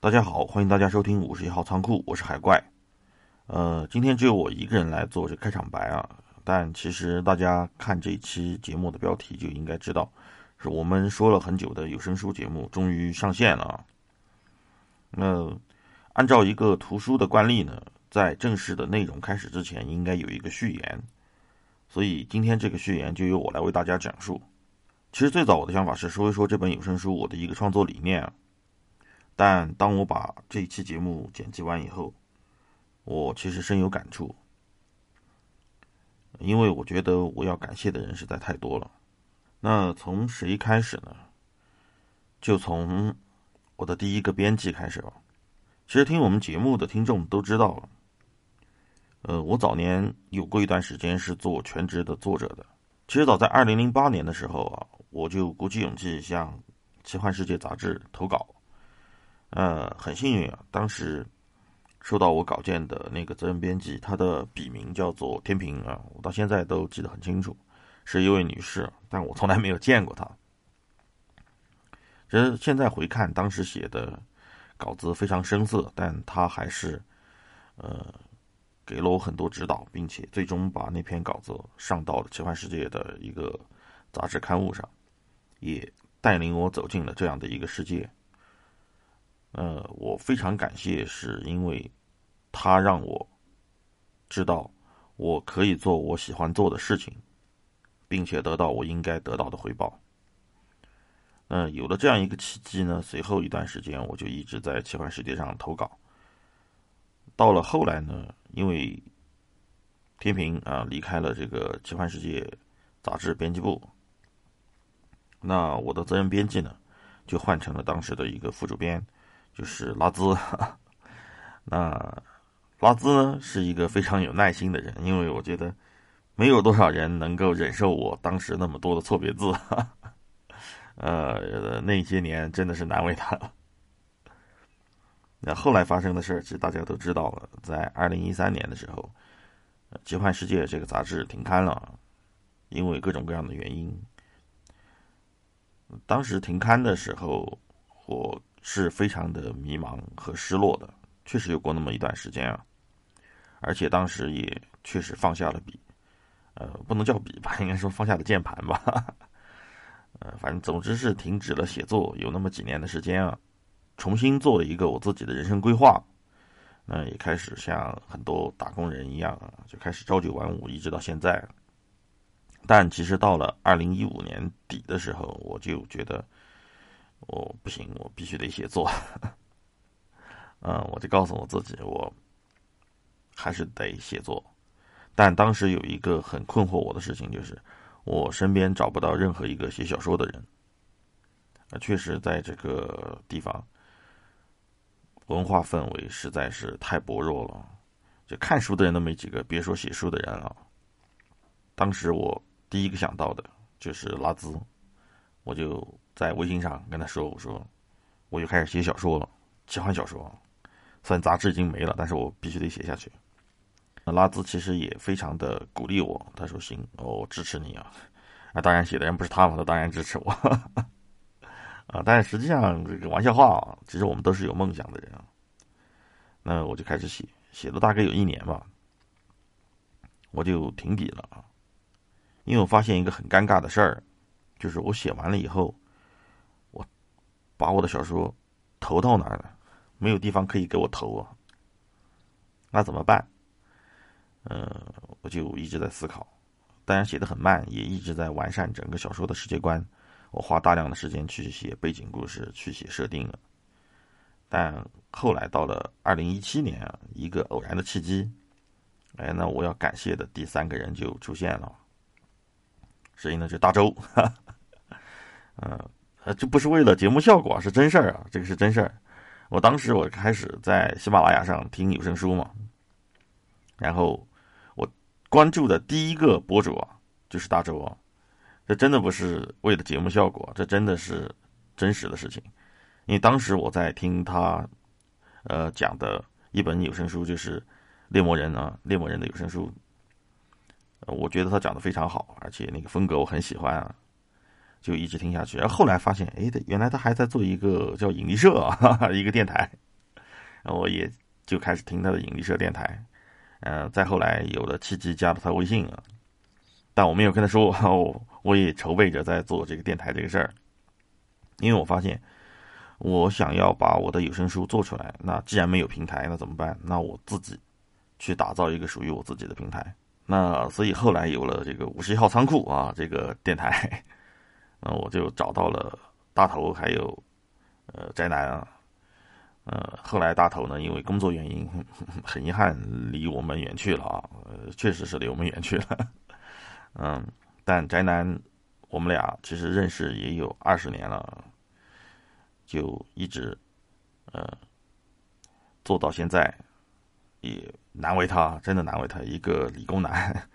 大家好，欢迎大家收听五十一号仓库，我是海怪。呃，今天只有我一个人来做这开场白啊，但其实大家看这期节目的标题就应该知道，是我们说了很久的有声书节目终于上线了。那按照一个图书的惯例呢，在正式的内容开始之前，应该有一个序言，所以今天这个序言就由我来为大家讲述。其实最早我的想法是说一说这本有声书我的一个创作理念，但当我把这一期节目剪辑完以后，我其实深有感触，因为我觉得我要感谢的人实在太多了。那从谁开始呢？就从我的第一个编辑开始吧。其实听我们节目的听众都知道了，呃，我早年有过一段时间是做全职的作者的。其实早在二零零八年的时候啊。我就鼓起勇气向《奇幻世界》杂志投稿，呃，很幸运啊，当时收到我稿件的那个责任编辑，他的笔名叫做天平啊，我到现在都记得很清楚，是一位女士，但我从来没有见过她。其实现在回看当时写的稿子非常生涩，但她还是呃给了我很多指导，并且最终把那篇稿子上到了《奇幻世界》的一个杂志刊物上。也带领我走进了这样的一个世界。呃，我非常感谢，是因为他让我知道我可以做我喜欢做的事情，并且得到我应该得到的回报。嗯，有了这样一个契机呢，随后一段时间我就一直在奇幻世界上投稿。到了后来呢，因为天平啊离开了这个奇幻世界杂志编辑部。那我的责任编辑呢，就换成了当时的一个副主编，就是拉兹。那拉兹呢是一个非常有耐心的人，因为我觉得没有多少人能够忍受我当时那么多的错别字。呃，那些年真的是难为他了。那后来发生的事儿，其实大家都知道了。在二零一三年的时候，《奇幻世界》这个杂志停刊了，因为各种各样的原因。当时停刊的时候，我是非常的迷茫和失落的，确实有过那么一段时间啊。而且当时也确实放下了笔，呃，不能叫笔吧，应该说放下了键盘吧。呃，反正总之是停止了写作，有那么几年的时间啊，重新做了一个我自己的人生规划。那也开始像很多打工人一样啊，就开始朝九晚五，一直到现在。但其实到了二零一五年底的时候，我就觉得我不行，我必须得写作。嗯，我就告诉我自己，我还是得写作。但当时有一个很困惑我的事情，就是我身边找不到任何一个写小说的人。啊，确实在这个地方，文化氛围实在是太薄弱了，就看书的人都没几个，别说写书的人了。当时我。第一个想到的就是拉兹，我就在微信上跟他说：“我说，我就开始写小说了，奇幻小说。虽然杂志已经没了，但是我必须得写下去。”那拉兹其实也非常的鼓励我，他说：“行，我支持你啊！”啊，当然写的人不是他嘛，他当然支持我。啊，但是实际上这个玩笑话啊，其实我们都是有梦想的人啊。那我就开始写，写了大概有一年吧，我就停笔了啊。因为我发现一个很尴尬的事儿，就是我写完了以后，把我的小说投到哪儿了？没有地方可以给我投啊，那怎么办？嗯，我就一直在思考，当然写的很慢，也一直在完善整个小说的世界观。我花大量的时间去写背景故事，去写设定了。但后来到了二零一七年，一个偶然的契机，哎，那我要感谢的第三个人就出现了。谁呢？就大周，嗯，呃，这不是为了节目效果，是真事儿啊，这个是真事儿。我当时我开始在喜马拉雅上听有声书嘛，然后我关注的第一个博主啊，就是大周啊。这真的不是为了节目效果，这真的是真实的事情。因为当时我在听他，呃，讲的一本有声书，就是《猎魔人》啊，《猎魔人》的有声书。我觉得他讲的非常好，而且那个风格我很喜欢啊，就一直听下去。然后后来发现，哎，原来他还在做一个叫引力社啊，一个电台。然后我也就开始听他的引力社电台。嗯，再后来有了契机加了他微信啊，但我没有跟他说，我 我也筹备着在做这个电台这个事儿，因为我发现我想要把我的有声书做出来，那既然没有平台，那怎么办？那我自己去打造一个属于我自己的平台。那所以后来有了这个五十一号仓库啊，这个电台，那我就找到了大头还有呃宅男啊。呃，后来大头呢，因为工作原因，很遗憾离我们远去了啊。呃，确实是离我们远去了。嗯，但宅男，我们俩其实认识也有二十年了，就一直呃做到现在，也难为他，真的难为他，一个理工男，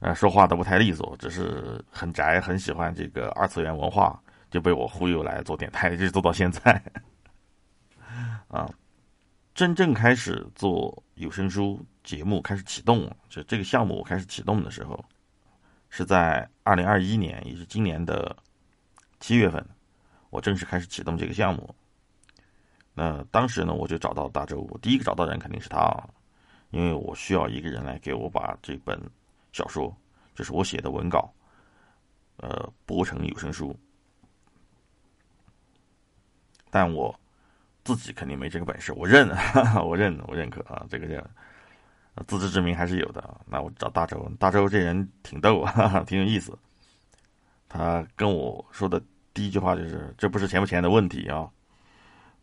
呃，说话都不太利索，只是很宅，很喜欢这个二次元文化，就被我忽悠来做电台，一直做到现在。啊，真正开始做有声书节目，开始启动，就这个项目开始启动的时候，是在二零二一年，也是今年的七月份，我正式开始启动这个项目。那当时呢，我就找到大周，我第一个找到人肯定是他啊，因为我需要一个人来给我把这本小说，就是我写的文稿，呃，播成有声书，但我。自己肯定没这个本事，我认，我认，我认可啊，这个叫自知之明还是有的。那我找大周，大周这人挺逗啊，挺有意思。他跟我说的第一句话就是：“这不是钱不钱的问题啊，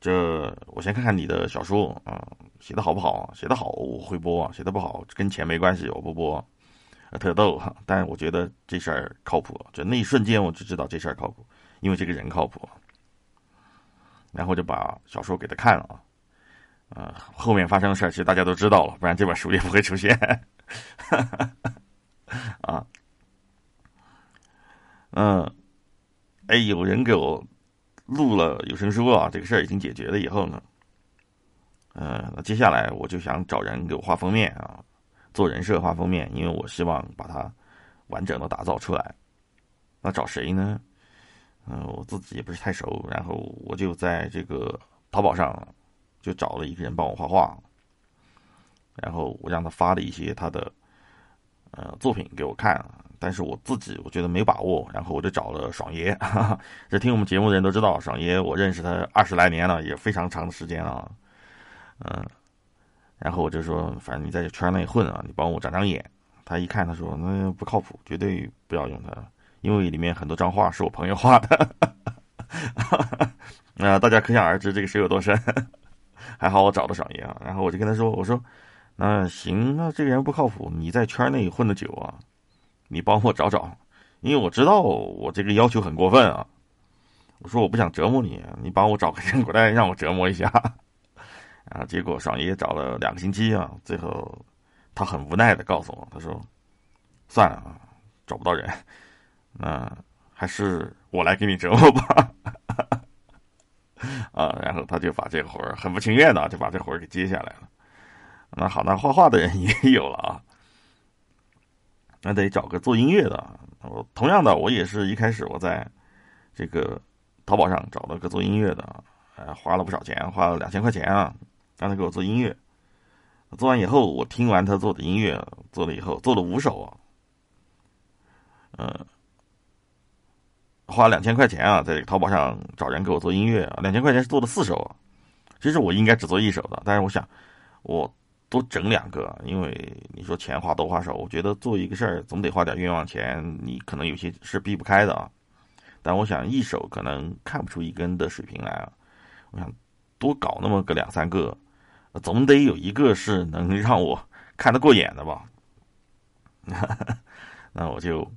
这我先看看你的小说啊，写的好不好？写的好我会播，写的不好跟钱没关系，我不播。”特逗哈，但是我觉得这事儿靠谱，就那一瞬间我就知道这事儿靠谱，因为这个人靠谱。然后就把小说给他看了啊，呃，后面发生的事儿其实大家都知道了，不然这本书也不会出现。啊，嗯，哎，有人给我录了有声书啊，这个事儿已经解决了以后呢，呃，那接下来我就想找人给我画封面啊，做人设画封面，因为我希望把它完整的打造出来。那找谁呢？嗯，我自己也不是太熟，然后我就在这个淘宝上就找了一个人帮我画画，然后我让他发了一些他的呃作品给我看，但是我自己我觉得没把握，然后我就找了爽爷，这听我们节目的人都知道，爽爷我认识他二十来年了，也非常长的时间了，嗯，然后我就说，反正你在圈内混啊，你帮我长长眼。他一看，他说那不靠谱，绝对不要用他。因为里面很多张画是我朋友画的，那，大家可想而知这个水有多深。还好我找的爽爷啊，然后我就跟他说：“我说，那行，那这个人不靠谱，你在圈内混的久啊，你帮我找找，因为我知道我这个要求很过分啊。我说我不想折磨你，你帮我找个人过来让我折磨一下。然后结果爽爷找了两个星期啊，最后他很无奈的告诉我，他说算了啊，找不到人。”那还是我来给你折磨吧，啊，然后他就把这活儿很不情愿的就把这活儿给接下来了。那好，那画画的人 也有了啊，那得找个做音乐的。我同样的，我也是一开始我在这个淘宝上找了个做音乐的，呃，花了不少钱，花了两千块钱啊，让他给我做音乐。做完以后，我听完他做的音乐，做了以后做了五首啊，嗯。花两千块钱啊，在淘宝上找人给我做音乐啊，两千块钱是做了四首，其实我应该只做一首的，但是我想我多整两个，因为你说钱花多花少，我觉得做一个事儿总得花点冤枉钱，你可能有些是避不开的啊。但我想一首可能看不出一根的水平来啊，我想多搞那么个两三个，总得有一个是能让我看得过眼的吧。那我就。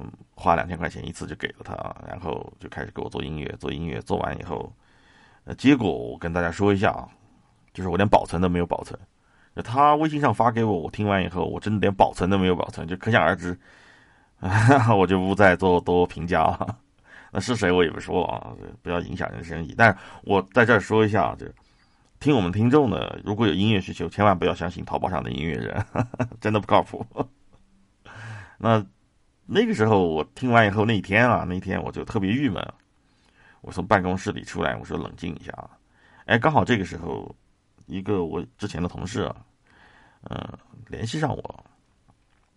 嗯，花两千块钱一次就给了他，然后就开始给我做音乐，做音乐做完以后，呃，结果我跟大家说一下啊，就是我连保存都没有保存，他微信上发给我，我听完以后，我真的连保存都没有保存，就可想而知，我就不再做多评价了。那是谁我也不说啊，不要影响人生意。但是我在这儿说一下，就听我们听众的，如果有音乐需求，千万不要相信淘宝上的音乐人，真的不靠谱。那。那个时候我听完以后，那天啊，那天我就特别郁闷。我从办公室里出来，我说冷静一下啊。哎，刚好这个时候，一个我之前的同事啊，嗯，联系上我。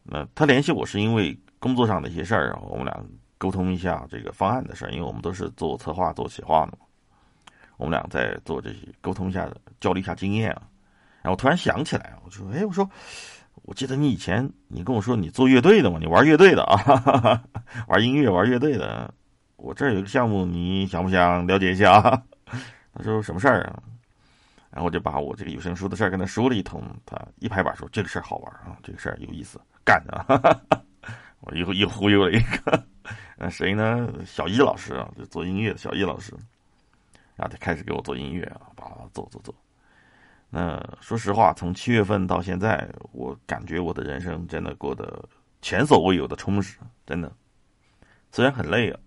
那他联系我是因为工作上的一些事儿啊，我们俩沟通一下这个方案的事儿，因为我们都是做策划、做企划的嘛。我们俩在做这些沟通一下，交流一下经验啊。然后突然想起来，我说：“哎，我说，我记得你以前你跟我说你做乐队的嘛，你玩乐队的啊，哈 哈玩音乐、玩乐队的。我这儿有个项目，你想不想了解一下啊？” 他说：“什么事儿啊？”然后我就把我这个有声书的事儿跟他说了一通，他一拍板说：“这个事儿好玩啊，这个事儿有意思，干啊！” 我又又忽悠了一个，呃，谁呢？小易老师啊，就做音乐的小易老师。然后他开始给我做音乐啊，叭叭做做做。那说实话，从七月份到现在，我感觉我的人生真的过得前所未有的充实，真的。虽然很累啊，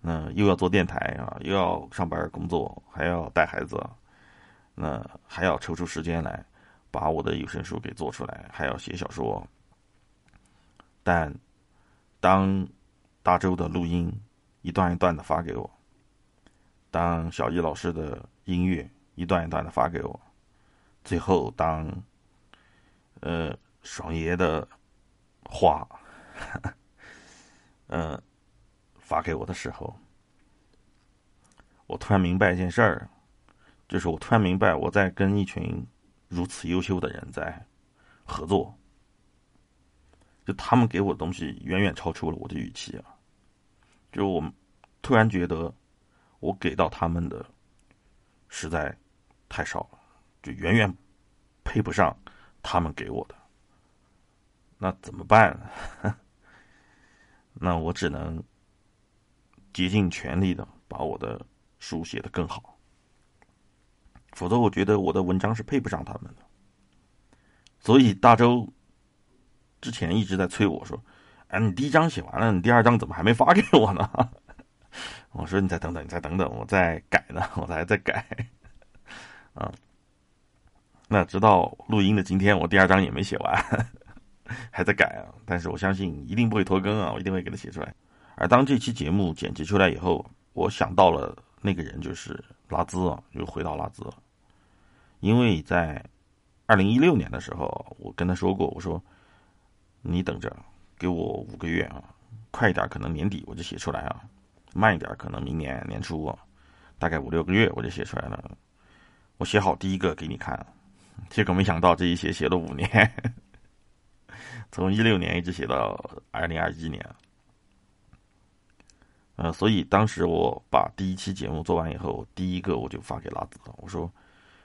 那又要做电台啊，又要上班工作，还要带孩子，那还要抽出时间来把我的有声书给做出来，还要写小说。但当大周的录音一段一段的发给我。当小易老师的音乐一段一段的发给我，最后当，呃，爽爷的话，嗯，发给我的时候，我突然明白一件事儿，就是我突然明白我在跟一群如此优秀的人在合作，就他们给我的东西远远超出了我的预期啊，就我突然觉得。我给到他们的实在太少了，就远远配不上他们给我的。那怎么办？那我只能竭尽全力的把我的书写的更好，否则我觉得我的文章是配不上他们的。所以大周之前一直在催我说：“哎，你第一章写完了，你第二章怎么还没发给我呢？” 我说：“你再等等，你再等等，我在改呢，我还在改。”啊，那直到录音的今天，我第二章也没写完，还在改啊。但是我相信一定不会拖更啊，我一定会给他写出来。而当这期节目剪辑出来以后，我想到了那个人，就是拉兹啊，又回到拉兹。因为在二零一六年的时候，我跟他说过，我说：“你等着，给我五个月啊，快一点，可能年底我就写出来啊。”慢一点，可能明年年初，大概五六个月我就写出来了。我写好第一个给你看，结果没想到这一写写了五年，从一六年一直写到二零二一年。呃，所以当时我把第一期节目做完以后，第一个我就发给拉子了。我说：“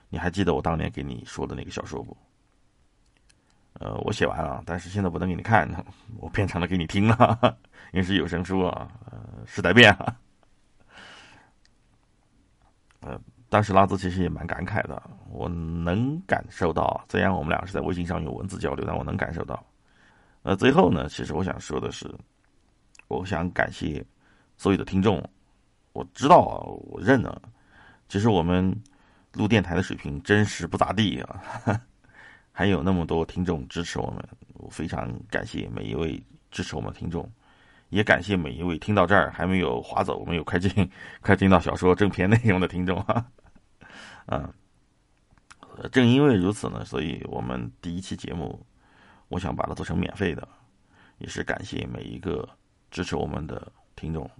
你还记得我当年给你说的那个小说不？”呃，我写完了，但是现在不能给你看，我变成了给你听了，因为是有声书啊。呃，时代变了。呃，当时拉兹其实也蛮感慨的，我能感受到，虽然我们俩是在微信上有文字交流，但我能感受到。呃，最后呢，其实我想说的是，我想感谢所有的听众。我知道啊，我认了，其实我们录电台的水平真实不咋地啊。还有那么多听众支持我们，我非常感谢每一位支持我们听众，也感谢每一位听到这儿还没有划走、没有快进、快进到小说正片内容的听众啊！啊，正因为如此呢，所以我们第一期节目，我想把它做成免费的，也是感谢每一个支持我们的听众。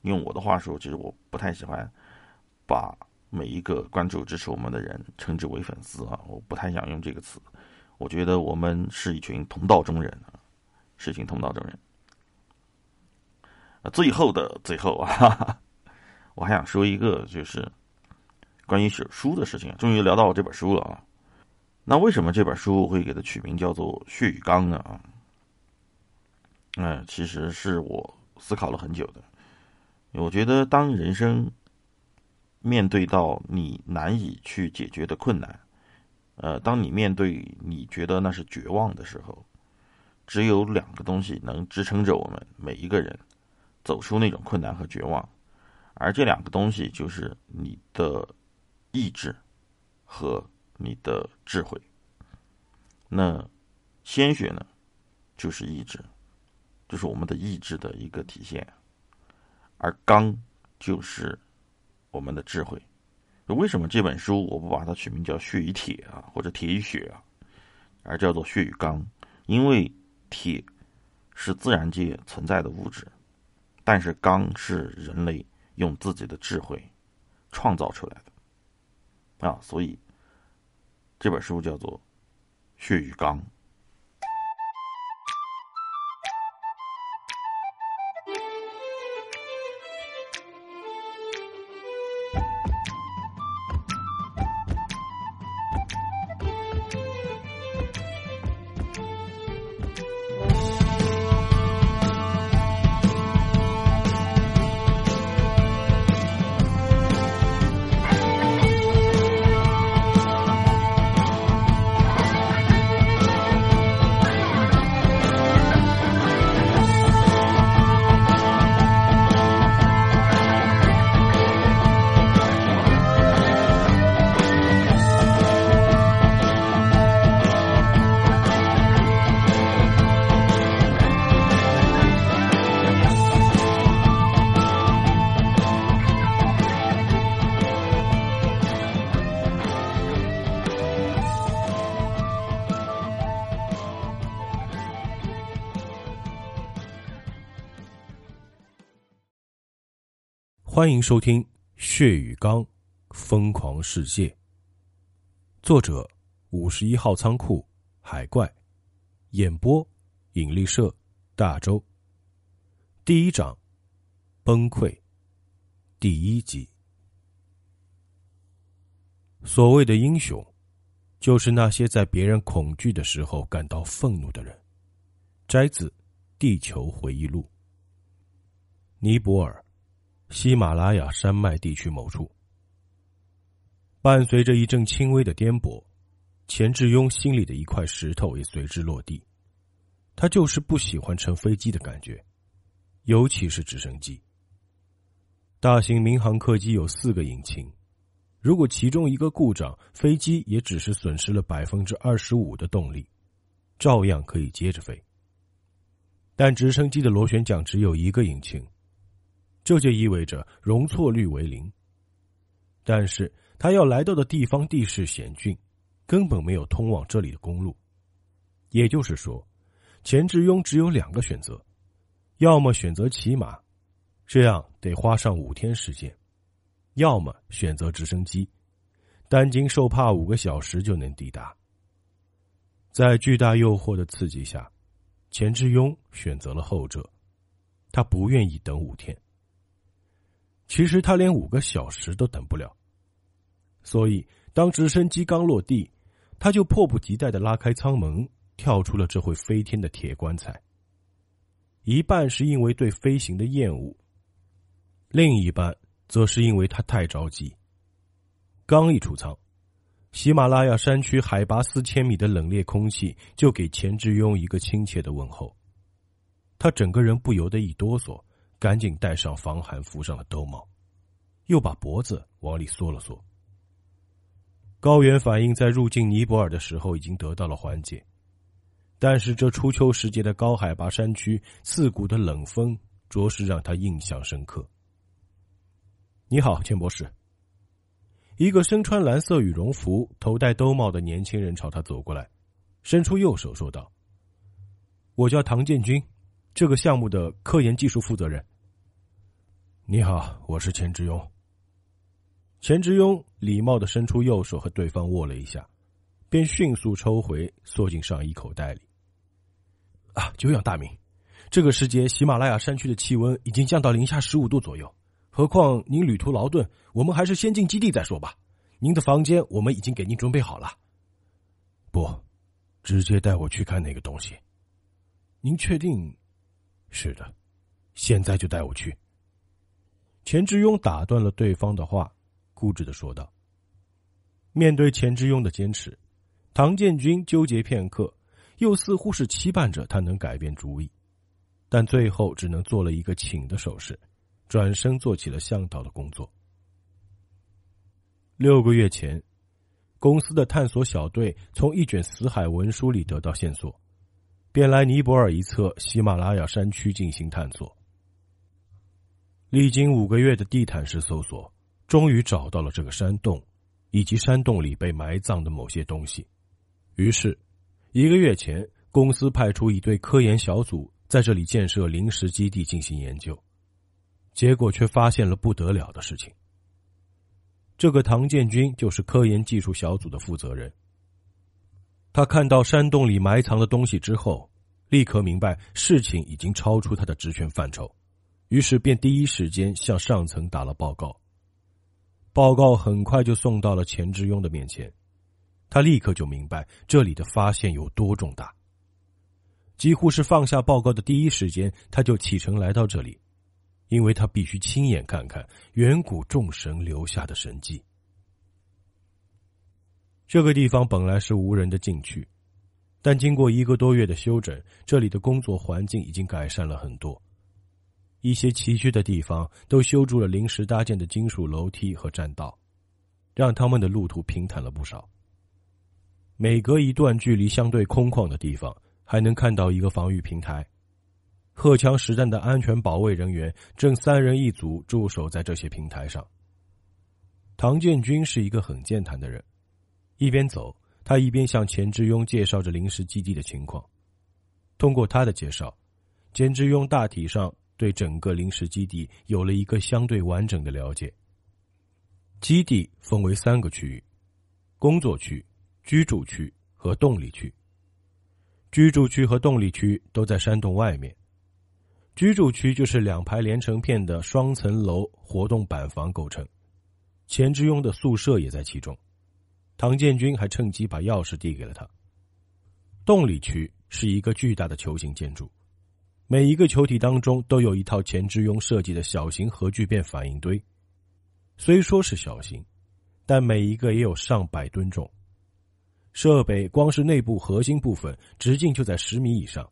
用我的话说，其实我不太喜欢把每一个关注支持我们的人称之为粉丝啊，我不太想用这个词。我觉得我们是一群同道中人啊，是一群同道中人。最后的最后啊，我还想说一个，就是关于书的事情。终于聊到我这本书了啊。那为什么这本书会给它取名叫做《血与钢》呢？啊，嗯，其实是我思考了很久的。我觉得，当人生面对到你难以去解决的困难，呃，当你面对你觉得那是绝望的时候，只有两个东西能支撑着我们每一个人走出那种困难和绝望，而这两个东西就是你的意志和你的智慧。那鲜血呢，就是意志，就是我们的意志的一个体现，而刚就是我们的智慧，为什么这本书我不把它取名叫《血与铁》啊，或者《铁与血》啊，而叫做《血与钢》？因为铁是自然界存在的物质，但是钢是人类用自己的智慧创造出来的啊，所以这本书叫做《血与钢》。欢迎收听《血与钢：疯狂世界》，作者五十一号仓库海怪，演播引力社大周。第一章崩溃，第一集。所谓的英雄，就是那些在别人恐惧的时候感到愤怒的人。摘自《地球回忆录》，尼泊尔。喜马拉雅山脉地区某处，伴随着一阵轻微的颠簸，钱志庸心里的一块石头也随之落地。他就是不喜欢乘飞机的感觉，尤其是直升机。大型民航客机有四个引擎，如果其中一个故障，飞机也只是损失了百分之二十五的动力，照样可以接着飞。但直升机的螺旋桨只有一个引擎。这就意味着容错率为零。但是他要来到的地方地势险峻，根本没有通往这里的公路。也就是说，钱志庸只有两个选择：要么选择骑马，这样得花上五天时间；要么选择直升机，担惊受怕五个小时就能抵达。在巨大诱惑的刺激下，钱志庸选择了后者。他不愿意等五天。其实他连五个小时都等不了，所以当直升机刚落地，他就迫不及待的拉开舱门，跳出了这会飞天的铁棺材。一半是因为对飞行的厌恶，另一半则是因为他太着急。刚一出舱，喜马拉雅山区海拔四千米的冷冽空气就给钱志庸一个亲切的问候，他整个人不由得一哆嗦。赶紧戴上防寒服上的兜帽，又把脖子往里缩了缩。高原反应在入境尼泊尔的时候已经得到了缓解，但是这初秋时节的高海拔山区刺骨的冷风，着实让他印象深刻。你好，钱博士。一个身穿蓝色羽绒服、头戴兜帽的年轻人朝他走过来，伸出右手说道：“我叫唐建军。”这个项目的科研技术负责人。你好，我是钱志庸。钱志庸礼貌的伸出右手和对方握了一下，便迅速抽回，缩进上衣口袋里。啊，久仰大名！这个时节，喜马拉雅山区的气温已经降到零下十五度左右，何况您旅途劳顿，我们还是先进基地再说吧。您的房间我们已经给您准备好了。不，直接带我去看那个东西。您确定？是的，现在就带我去。钱志庸打断了对方的话，固执的说道。面对钱志庸的坚持，唐建军纠结片刻，又似乎是期盼着他能改变主意，但最后只能做了一个请的手势，转身做起了向导的工作。六个月前，公司的探索小队从一卷死海文书里得到线索。便来尼泊尔一侧喜马拉雅山区进行探索。历经五个月的地毯式搜索，终于找到了这个山洞，以及山洞里被埋葬的某些东西。于是，一个月前，公司派出一队科研小组在这里建设临时基地进行研究，结果却发现了不得了的事情。这个唐建军就是科研技术小组的负责人。他看到山洞里埋藏的东西之后，立刻明白事情已经超出他的职权范畴，于是便第一时间向上层打了报告。报告很快就送到了钱志庸的面前，他立刻就明白这里的发现有多重大。几乎是放下报告的第一时间，他就启程来到这里。因为他必须亲眼看看远古众神留下的神迹。这个地方本来是无人的禁区，但经过一个多月的休整，这里的工作环境已经改善了很多。一些崎岖的地方都修筑了临时搭建的金属楼梯和栈道，让他们的路途平坦了不少。每隔一段距离相对空旷的地方，还能看到一个防御平台。荷枪实弹的安全保卫人员正三人一组驻守在这些平台上。唐建军是一个很健谈的人，一边走，他一边向钱志庸介绍着临时基地的情况。通过他的介绍，钱志庸大体上对整个临时基地有了一个相对完整的了解。基地分为三个区域：工作区、居住区和动力区。居住区和动力区都在山洞外面。居住区就是两排连成片的双层楼活动板房构成，钱志庸的宿舍也在其中。唐建军还趁机把钥匙递给了他。动力区是一个巨大的球形建筑，每一个球体当中都有一套钱之庸设计的小型核聚变反应堆。虽说是小型，但每一个也有上百吨重。设备光是内部核心部分直径就在十米以上。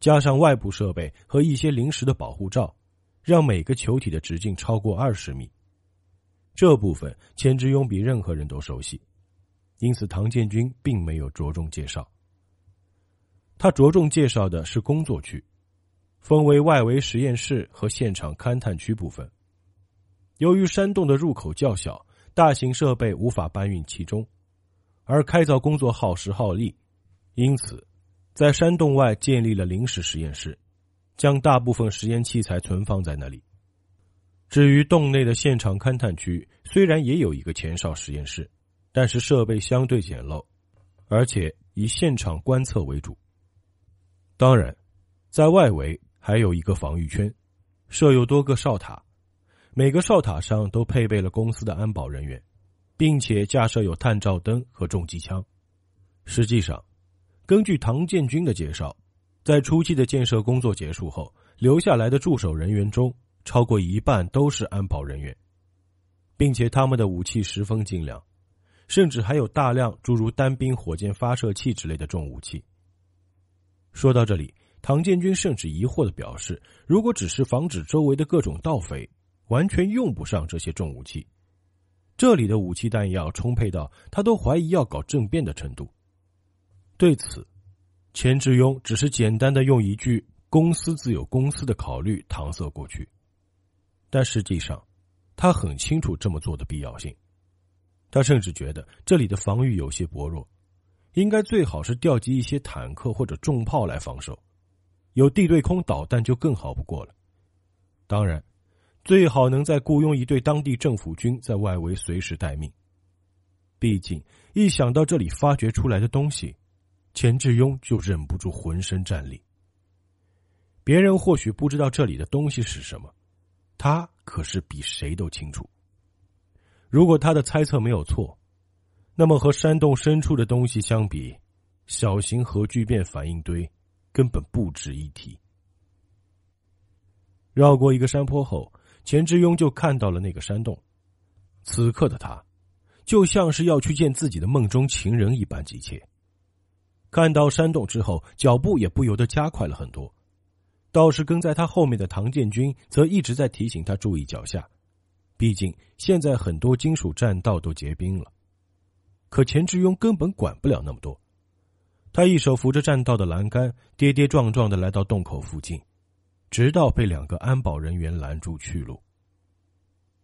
加上外部设备和一些临时的保护罩，让每个球体的直径超过二十米。这部分钱之庸比任何人都熟悉，因此唐建军并没有着重介绍。他着重介绍的是工作区，分为外围实验室和现场勘探区部分。由于山洞的入口较小，大型设备无法搬运其中，而开凿工作耗时耗力，因此。在山洞外建立了临时实验室，将大部分实验器材存放在那里。至于洞内的现场勘探区，虽然也有一个前哨实验室，但是设备相对简陋，而且以现场观测为主。当然，在外围还有一个防御圈，设有多个哨塔，每个哨塔上都配备了公司的安保人员，并且架设有探照灯和重机枪。实际上。根据唐建军的介绍，在初期的建设工作结束后，留下来的驻守人员中，超过一半都是安保人员，并且他们的武器十分精良，甚至还有大量诸如单兵火箭发射器之类的重武器。说到这里，唐建军甚至疑惑的表示：“如果只是防止周围的各种盗匪，完全用不上这些重武器。这里的武器弹药充沛到他都怀疑要搞政变的程度。”对此，钱志庸只是简单的用一句“公司自有公司的考虑”搪塞过去，但实际上，他很清楚这么做的必要性。他甚至觉得这里的防御有些薄弱，应该最好是调集一些坦克或者重炮来防守，有地对空导弹就更好不过了。当然，最好能再雇佣一队当地政府军在外围随时待命。毕竟，一想到这里发掘出来的东西，钱志庸就忍不住浑身战栗。别人或许不知道这里的东西是什么，他可是比谁都清楚。如果他的猜测没有错，那么和山洞深处的东西相比，小型核聚变反应堆根本不值一提。绕过一个山坡后，钱志庸就看到了那个山洞。此刻的他，就像是要去见自己的梦中情人一般急切。看到山洞之后，脚步也不由得加快了很多。倒是跟在他后面的唐建军则一直在提醒他注意脚下，毕竟现在很多金属栈道都结冰了。可钱志庸根本管不了那么多，他一手扶着栈道的栏杆，跌跌撞撞的来到洞口附近，直到被两个安保人员拦住去路。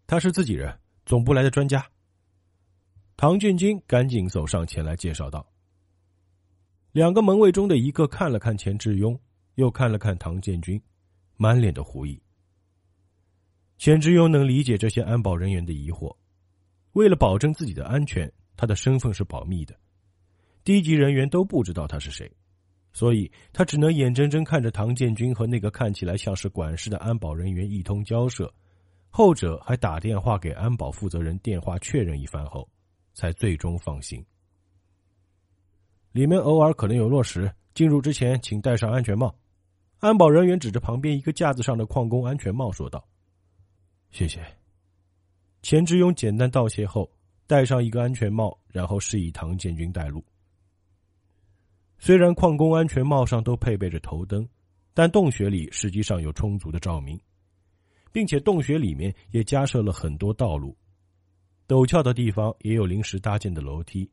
他是自己人，总部来的专家。唐建军赶紧走上前来介绍道。两个门卫中的一个看了看钱志庸，又看了看唐建军，满脸的狐疑。钱志庸能理解这些安保人员的疑惑，为了保证自己的安全，他的身份是保密的，低级人员都不知道他是谁。所以他只能眼睁睁看着唐建军和那个看起来像是管事的安保人员一通交涉，后者还打电话给安保负责人电话确认一番后，才最终放行。里面偶尔可能有落石，进入之前请戴上安全帽。安保人员指着旁边一个架子上的矿工安全帽说道：“谢谢。”钱志勇简单道谢后，戴上一个安全帽，然后示意唐建军带路。虽然矿工安全帽上都配备着头灯，但洞穴里实际上有充足的照明，并且洞穴里面也加设了很多道路，陡峭的地方也有临时搭建的楼梯。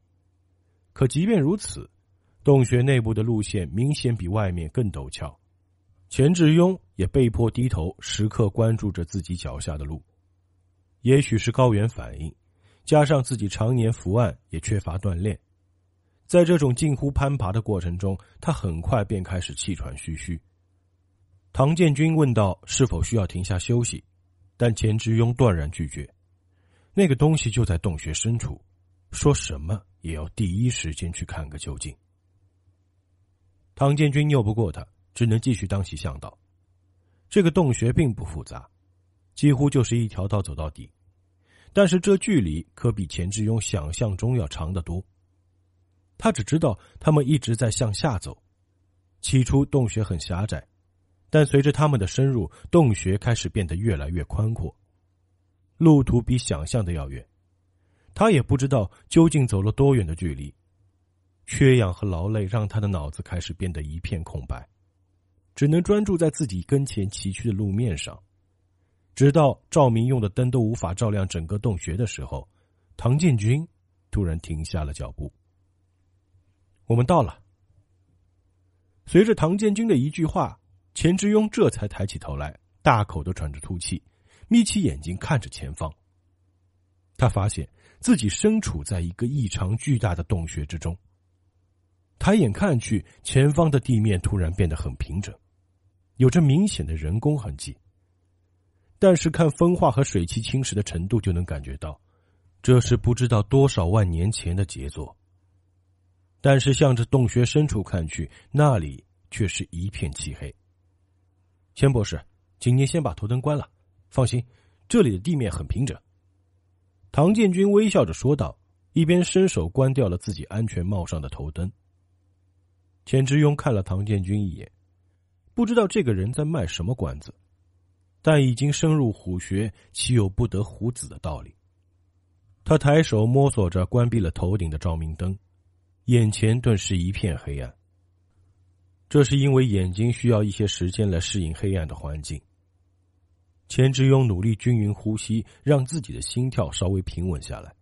可即便如此，洞穴内部的路线明显比外面更陡峭。钱志庸也被迫低头，时刻关注着自己脚下的路。也许是高原反应，加上自己常年伏案，也缺乏锻炼。在这种近乎攀爬的过程中，他很快便开始气喘吁吁。唐建军问道：“是否需要停下休息？”但钱志庸断然拒绝。那个东西就在洞穴深处，说什么也要第一时间去看个究竟。唐建军拗不过他，只能继续当起向导。这个洞穴并不复杂，几乎就是一条道走到底，但是这距离可比钱志庸想象中要长得多。他只知道他们一直在向下走，起初洞穴很狭窄，但随着他们的深入，洞穴开始变得越来越宽阔，路途比想象的要远。他也不知道究竟走了多远的距离，缺氧和劳累让他的脑子开始变得一片空白，只能专注在自己跟前崎岖的路面上，直到照明用的灯都无法照亮整个洞穴的时候，唐建军突然停下了脚步。我们到了。随着唐建军的一句话，钱之庸这才抬起头来，大口的喘着粗气，眯起眼睛看着前方。他发现自己身处在一个异常巨大的洞穴之中。抬眼看去，前方的地面突然变得很平整，有着明显的人工痕迹。但是看风化和水汽侵蚀的程度，就能感觉到，这是不知道多少万年前的杰作。但是，向着洞穴深处看去，那里却是一片漆黑。钱博士，请您先把头灯关了。放心，这里的地面很平整。唐建军微笑着说道，一边伸手关掉了自己安全帽上的头灯。钱之庸看了唐建军一眼，不知道这个人在卖什么关子，但已经深入虎穴，岂有不得虎子的道理？他抬手摸索着关闭了头顶的照明灯。眼前顿时一片黑暗。这是因为眼睛需要一些时间来适应黑暗的环境。钱之庸努力均匀呼吸，让自己的心跳稍微平稳下来，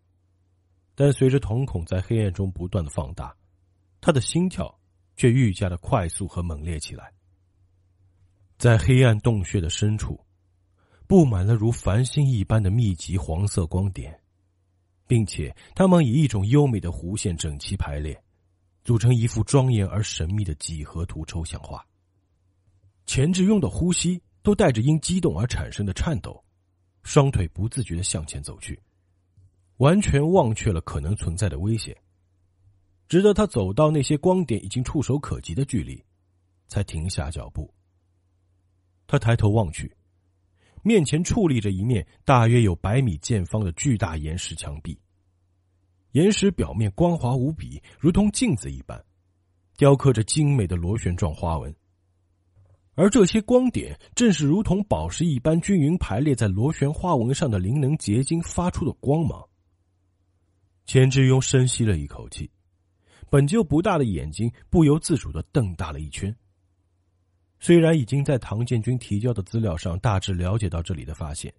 但随着瞳孔在黑暗中不断的放大，他的心跳却愈加的快速和猛烈起来。在黑暗洞穴的深处，布满了如繁星一般的密集黄色光点。并且，它们以一种优美的弧线整齐排列，组成一幅庄严而神秘的几何图抽象画。钱志庸的呼吸都带着因激动而产生的颤抖，双腿不自觉的向前走去，完全忘却了可能存在的危险。直到他走到那些光点已经触手可及的距离，才停下脚步。他抬头望去。面前矗立着一面大约有百米见方的巨大岩石墙壁，岩石表面光滑无比，如同镜子一般，雕刻着精美的螺旋状花纹。而这些光点正是如同宝石一般均匀排列在螺旋花纹上的灵能结晶发出的光芒。钱志庸深吸了一口气，本就不大的眼睛不由自主的瞪大了一圈。虽然已经在唐建军提交的资料上大致了解到这里的发现，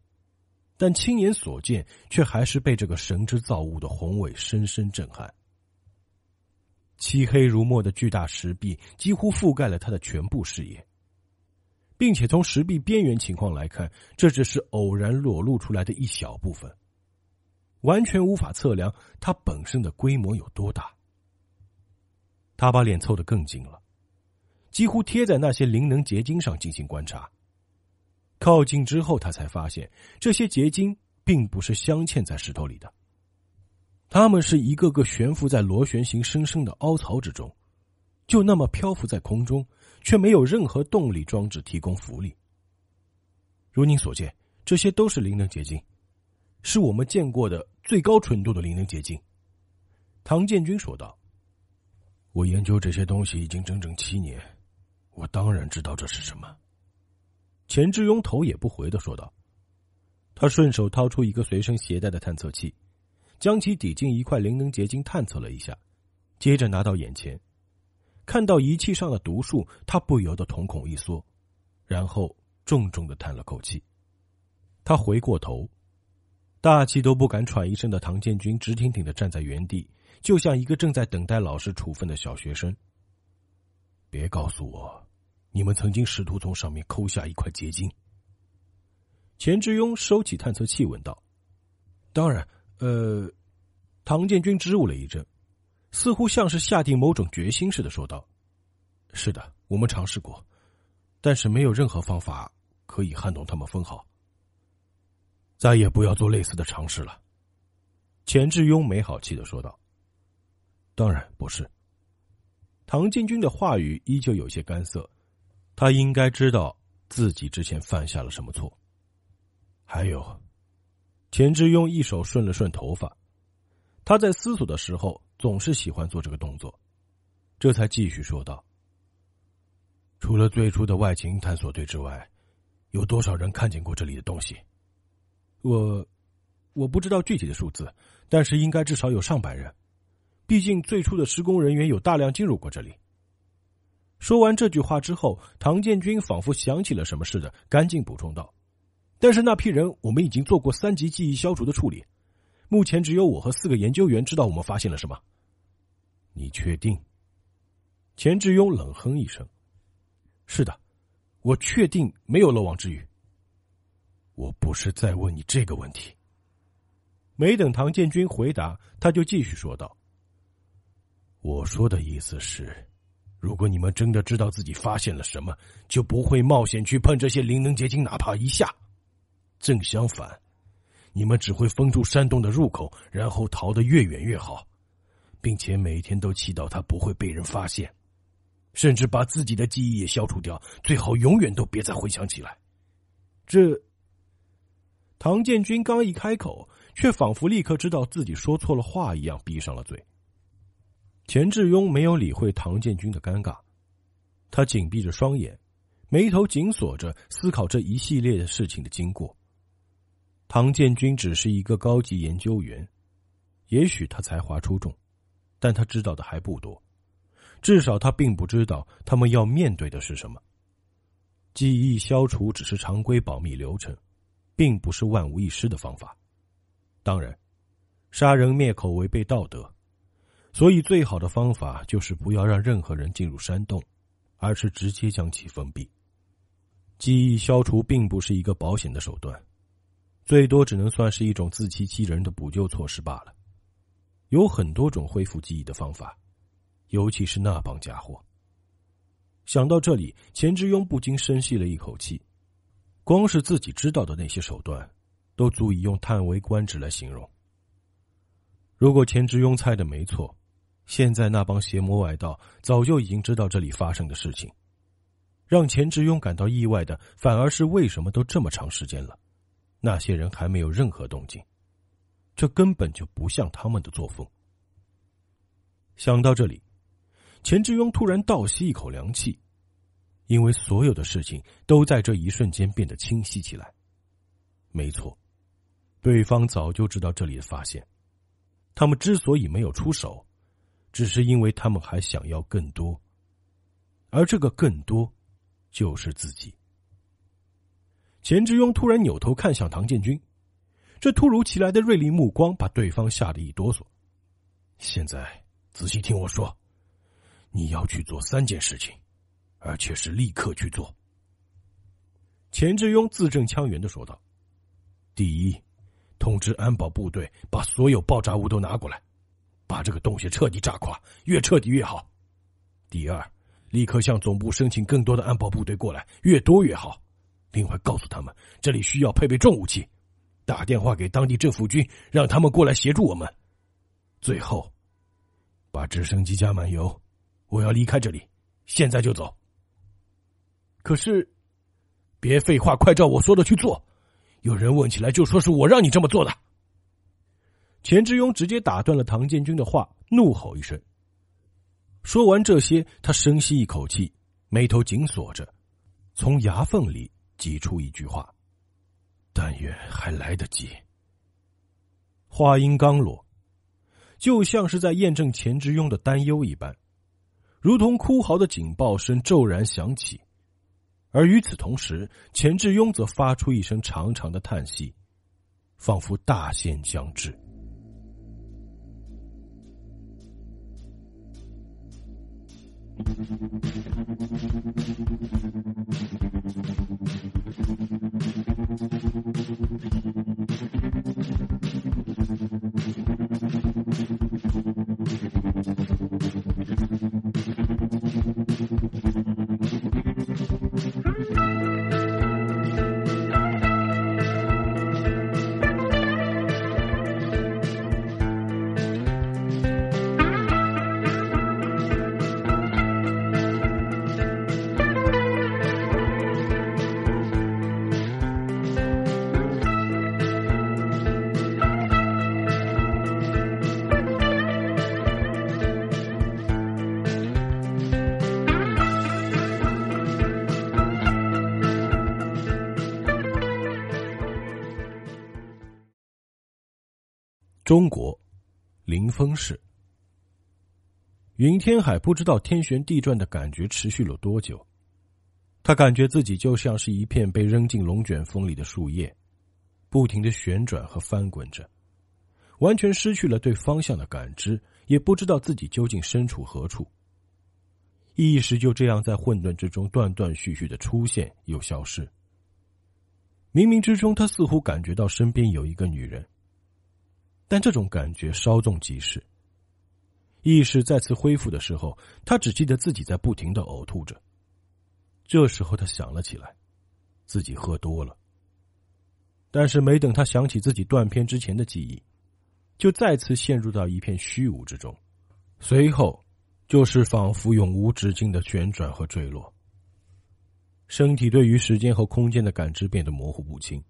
但亲眼所见却还是被这个神之造物的宏伟深深震撼。漆黑如墨的巨大石壁几乎覆盖了他的全部视野，并且从石壁边缘情况来看，这只是偶然裸露出来的一小部分。完全无法测量它本身的规模有多大。他把脸凑得更近了，几乎贴在那些灵能结晶上进行观察。靠近之后，他才发现这些结晶并不是镶嵌在石头里的，它们是一个个悬浮在螺旋形深深的凹槽之中，就那么漂浮在空中，却没有任何动力装置提供浮力。如您所见，这些都是灵能结晶，是我们见过的最高纯度的灵能结晶。唐建军说道：“我研究这些东西已经整整七年，我当然知道这是什么。”钱志庸头也不回的说道：“他顺手掏出一个随身携带的探测器，将其抵进一块灵能结晶探测了一下，接着拿到眼前，看到仪器上的读数，他不由得瞳孔一缩，然后重重的叹了口气。他回过头，大气都不敢喘一声的唐建军直挺挺的站在原地，就像一个正在等待老师处分的小学生。别告诉我。”你们曾经试图从上面抠下一块结晶。钱志庸收起探测器问道：“当然，呃。”唐建军支吾了一阵，似乎像是下定某种决心似的说道：“是的，我们尝试过，但是没有任何方法可以撼动他们分毫。再也不要做类似的尝试了。”钱志庸没好气的说道：“当然，不是。”唐建军的话语依旧有些干涩。他应该知道自己之前犯下了什么错。还有，钱志庸一手顺了顺头发，他在思索的时候总是喜欢做这个动作，这才继续说道：“除了最初的外勤探索队之外，有多少人看见过这里的东西？我，我不知道具体的数字，但是应该至少有上百人。毕竟最初的施工人员有大量进入过这里。”说完这句话之后，唐建军仿佛想起了什么似的，赶紧补充道：“但是那批人，我们已经做过三级记忆消除的处理，目前只有我和四个研究员知道我们发现了什么。”你确定？钱志庸冷哼一声：“是的，我确定没有漏网之鱼。”我不是在问你这个问题。没等唐建军回答，他就继续说道：“我说的意思是。”如果你们真的知道自己发现了什么，就不会冒险去碰这些灵能结晶，哪怕一下。正相反，你们只会封住山洞的入口，然后逃得越远越好，并且每天都祈祷它不会被人发现，甚至把自己的记忆也消除掉，最好永远都别再回想起来。这，唐建军刚一开口，却仿佛立刻知道自己说错了话一样，闭上了嘴。钱志庸没有理会唐建军的尴尬，他紧闭着双眼，眉头紧锁着思考这一系列的事情的经过。唐建军只是一个高级研究员，也许他才华出众，但他知道的还不多，至少他并不知道他们要面对的是什么。记忆消除只是常规保密流程，并不是万无一失的方法。当然，杀人灭口违背道德。所以，最好的方法就是不要让任何人进入山洞，而是直接将其封闭。记忆消除并不是一个保险的手段，最多只能算是一种自欺欺人的补救措施罢了。有很多种恢复记忆的方法，尤其是那帮家伙。想到这里，钱之庸不禁深吸了一口气。光是自己知道的那些手段，都足以用叹为观止来形容。如果钱之庸猜的没错。现在那帮邪魔外道早就已经知道这里发生的事情，让钱志庸感到意外的反而是为什么都这么长时间了，那些人还没有任何动静，这根本就不像他们的作风。想到这里，钱志庸突然倒吸一口凉气，因为所有的事情都在这一瞬间变得清晰起来。没错，对方早就知道这里的发现，他们之所以没有出手。只是因为他们还想要更多，而这个更多，就是自己。钱志庸突然扭头看向唐建军，这突如其来的锐利目光把对方吓得一哆嗦。现在仔细听我说，你要去做三件事情，而且是立刻去做。钱志庸字正腔圆的说道：“第一，通知安保部队把所有爆炸物都拿过来，把这个洞穴彻底炸垮，越彻底越好。第二，立刻向总部申请更多的安保部队过来，越多越好。另外，告诉他们这里需要配备重武器，打电话给当地政府军，让他们过来协助我们。最后，把直升机加满油，我要离开这里，现在就走。可是，别废话，快照我说的去做。有人问起来，就说是我让你这么做的。钱志庸直接打断了唐建军的话，怒吼一声。说完这些，他深吸一口气，眉头紧锁着，从牙缝里挤出一句话：“但愿还来得及。”话音刚落，就像是在验证钱之庸的担忧一般，如同哭嚎的警报声骤然响起，而与此同时，钱志庸则发出一声长长的叹息，仿佛大限将至。Hi. 中国，临汾市。云天海不知道天旋地转的感觉持续了多久，他感觉自己就像是一片被扔进龙卷风里的树叶，不停的旋转和翻滚着，完全失去了对方向的感知，也不知道自己究竟身处何处。意识就这样在混沌之中断断续续的出现又消失。冥冥之中，他似乎感觉到身边有一个女人。但这种感觉稍纵即逝。意识再次恢复的时候，他只记得自己在不停的呕吐着。这时候他想了起来，自己喝多了。但是没等他想起自己断片之前的记忆，就再次陷入到一片虚无之中。随后，就是仿佛永无止境的旋转和坠落。身体对于时间和空间的感知变得模糊不清。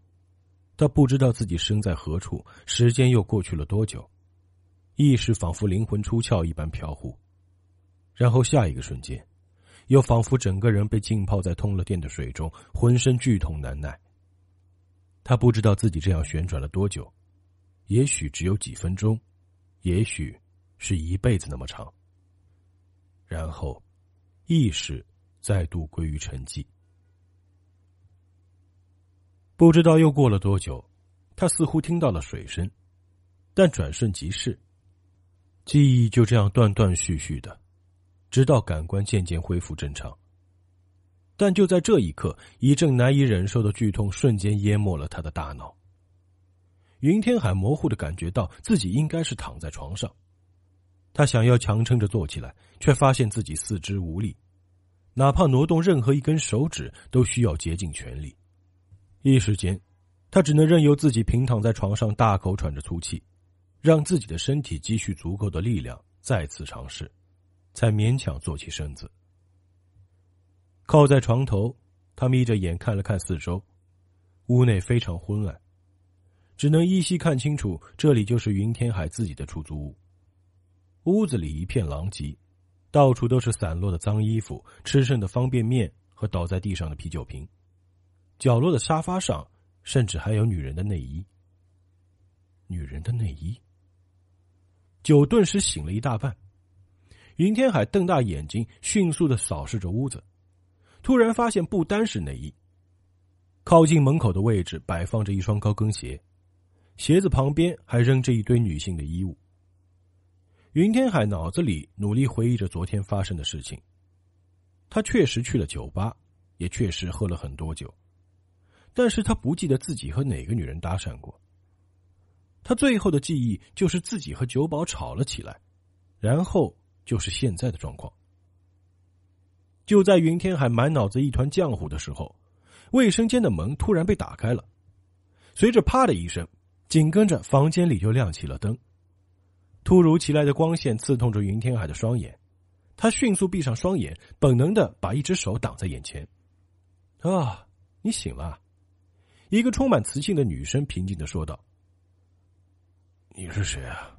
他不知道自己身在何处，时间又过去了多久，意识仿佛灵魂出窍一般飘忽，然后下一个瞬间，又仿佛整个人被浸泡在通了电的水中，浑身剧痛难耐。他不知道自己这样旋转了多久，也许只有几分钟，也许是一辈子那么长。然后，意识再度归于沉寂。不知道又过了多久，他似乎听到了水声，但转瞬即逝。记忆就这样断断续续的，直到感官渐渐恢复正常。但就在这一刻，一阵难以忍受的剧痛瞬间淹没了他的大脑。云天海模糊的感觉到自己应该是躺在床上，他想要强撑着坐起来，却发现自己四肢无力，哪怕挪动任何一根手指都需要竭尽全力。一时间，他只能任由自己平躺在床上，大口喘着粗气，让自己的身体积蓄足够的力量，再次尝试，才勉强坐起身子。靠在床头，他眯着眼看了看四周，屋内非常昏暗，只能依稀看清楚这里就是云天海自己的出租屋。屋子里一片狼藉，到处都是散落的脏衣服、吃剩的方便面和倒在地上的啤酒瓶。角落的沙发上，甚至还有女人的内衣。女人的内衣。酒顿时醒了一大半。云天海瞪大眼睛，迅速的扫视着屋子，突然发现不单是内衣。靠近门口的位置摆放着一双高跟鞋，鞋子旁边还扔着一堆女性的衣物。云天海脑子里努力回忆着昨天发生的事情。他确实去了酒吧，也确实喝了很多酒。但是他不记得自己和哪个女人搭讪过，他最后的记忆就是自己和酒保吵了起来，然后就是现在的状况。就在云天海满脑子一团浆糊的时候，卫生间的门突然被打开了，随着“啪”的一声，紧跟着房间里就亮起了灯。突如其来的光线刺痛着云天海的双眼，他迅速闭上双眼，本能的把一只手挡在眼前。“啊，你醒了。”一个充满磁性的女声平静的说道。“你是谁啊？”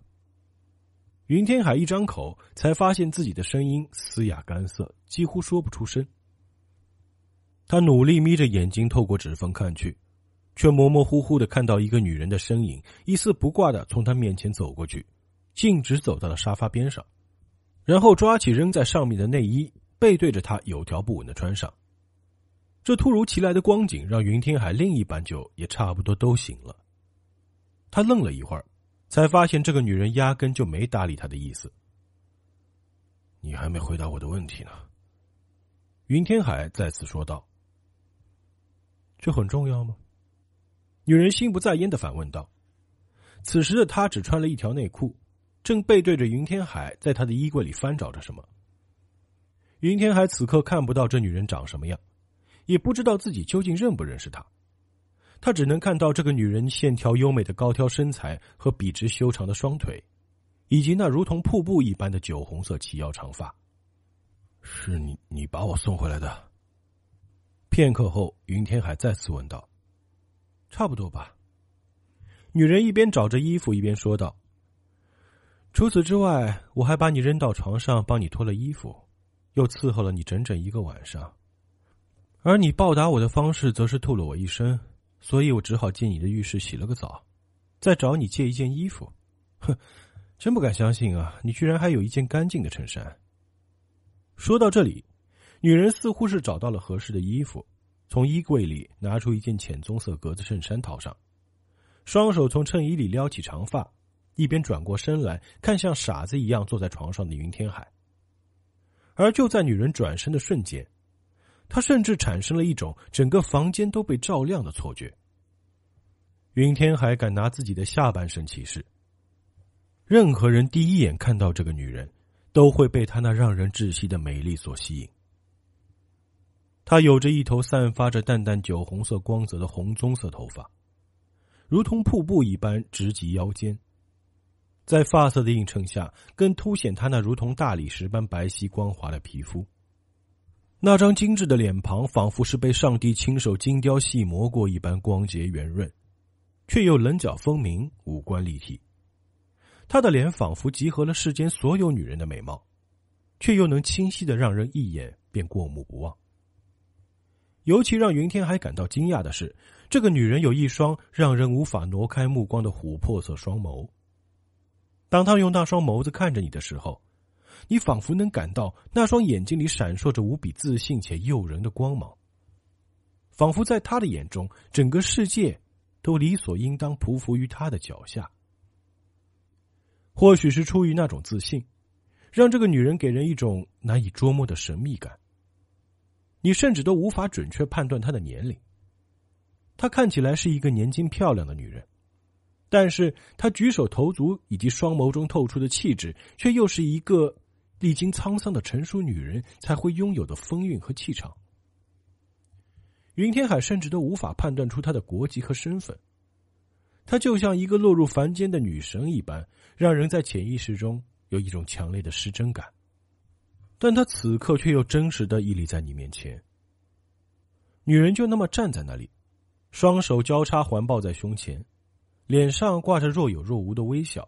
云天海一张口，才发现自己的声音嘶哑干涩，几乎说不出声。他努力眯着眼睛，透过指缝看去，却模模糊糊的看到一个女人的身影，一丝不挂的从他面前走过去，径直走到了沙发边上，然后抓起扔在上面的内衣，背对着他，有条不紊的穿上。这突如其来的光景，让云天海另一半酒也差不多都醒了。他愣了一会儿。才发现这个女人压根就没搭理他的意思。你还没回答我的问题呢，云天海再次说道。这很重要吗？女人心不在焉的反问道。此时的她只穿了一条内裤，正背对着云天海，在他的衣柜里翻找着什么。云天海此刻看不到这女人长什么样，也不知道自己究竟认不认识她。他只能看到这个女人线条优美的高挑身材和笔直修长的双腿，以及那如同瀑布一般的酒红色齐腰长发。是你，你把我送回来的。片刻后，云天海再次问道：“差不多吧。”女人一边找着衣服，一边说道：“除此之外，我还把你扔到床上，帮你脱了衣服，又伺候了你整整一个晚上。而你报答我的方式，则是吐了我一身。”所以我只好进你的浴室洗了个澡，再找你借一件衣服。哼，真不敢相信啊！你居然还有一件干净的衬衫。说到这里，女人似乎是找到了合适的衣服，从衣柜里拿出一件浅棕色格子衬衫套上，双手从衬衣里撩起长发，一边转过身来看像傻子一样坐在床上的云天海。而就在女人转身的瞬间。他甚至产生了一种整个房间都被照亮的错觉。云天海敢拿自己的下半身起誓，任何人第一眼看到这个女人，都会被她那让人窒息的美丽所吸引。她有着一头散发着淡淡酒红色光泽的红棕色头发，如同瀑布一般直及腰间，在发色的映衬下，更凸显她那如同大理石般白皙光滑的皮肤。那张精致的脸庞，仿佛是被上帝亲手精雕细磨过一般光洁圆润，却又棱角分明，五官立体。她的脸仿佛集合了世间所有女人的美貌，却又能清晰的让人一眼便过目不忘。尤其让云天海感到惊讶的是，这个女人有一双让人无法挪开目光的琥珀色双眸。当她用那双眸子看着你的时候，你仿佛能感到那双眼睛里闪烁着无比自信且诱人的光芒，仿佛在他的眼中，整个世界都理所应当匍匐于他的脚下。或许是出于那种自信，让这个女人给人一种难以捉摸的神秘感。你甚至都无法准确判断她的年龄。她看起来是一个年轻漂亮的女人。但是她举手投足以及双眸中透出的气质，却又是一个。历经沧桑的成熟女人才会拥有的风韵和气场。云天海甚至都无法判断出她的国籍和身份。她就像一个落入凡间的女神一般，让人在潜意识中有一种强烈的失真感。但她此刻却又真实的屹立在你面前。女人就那么站在那里，双手交叉环抱在胸前，脸上挂着若有若无的微笑。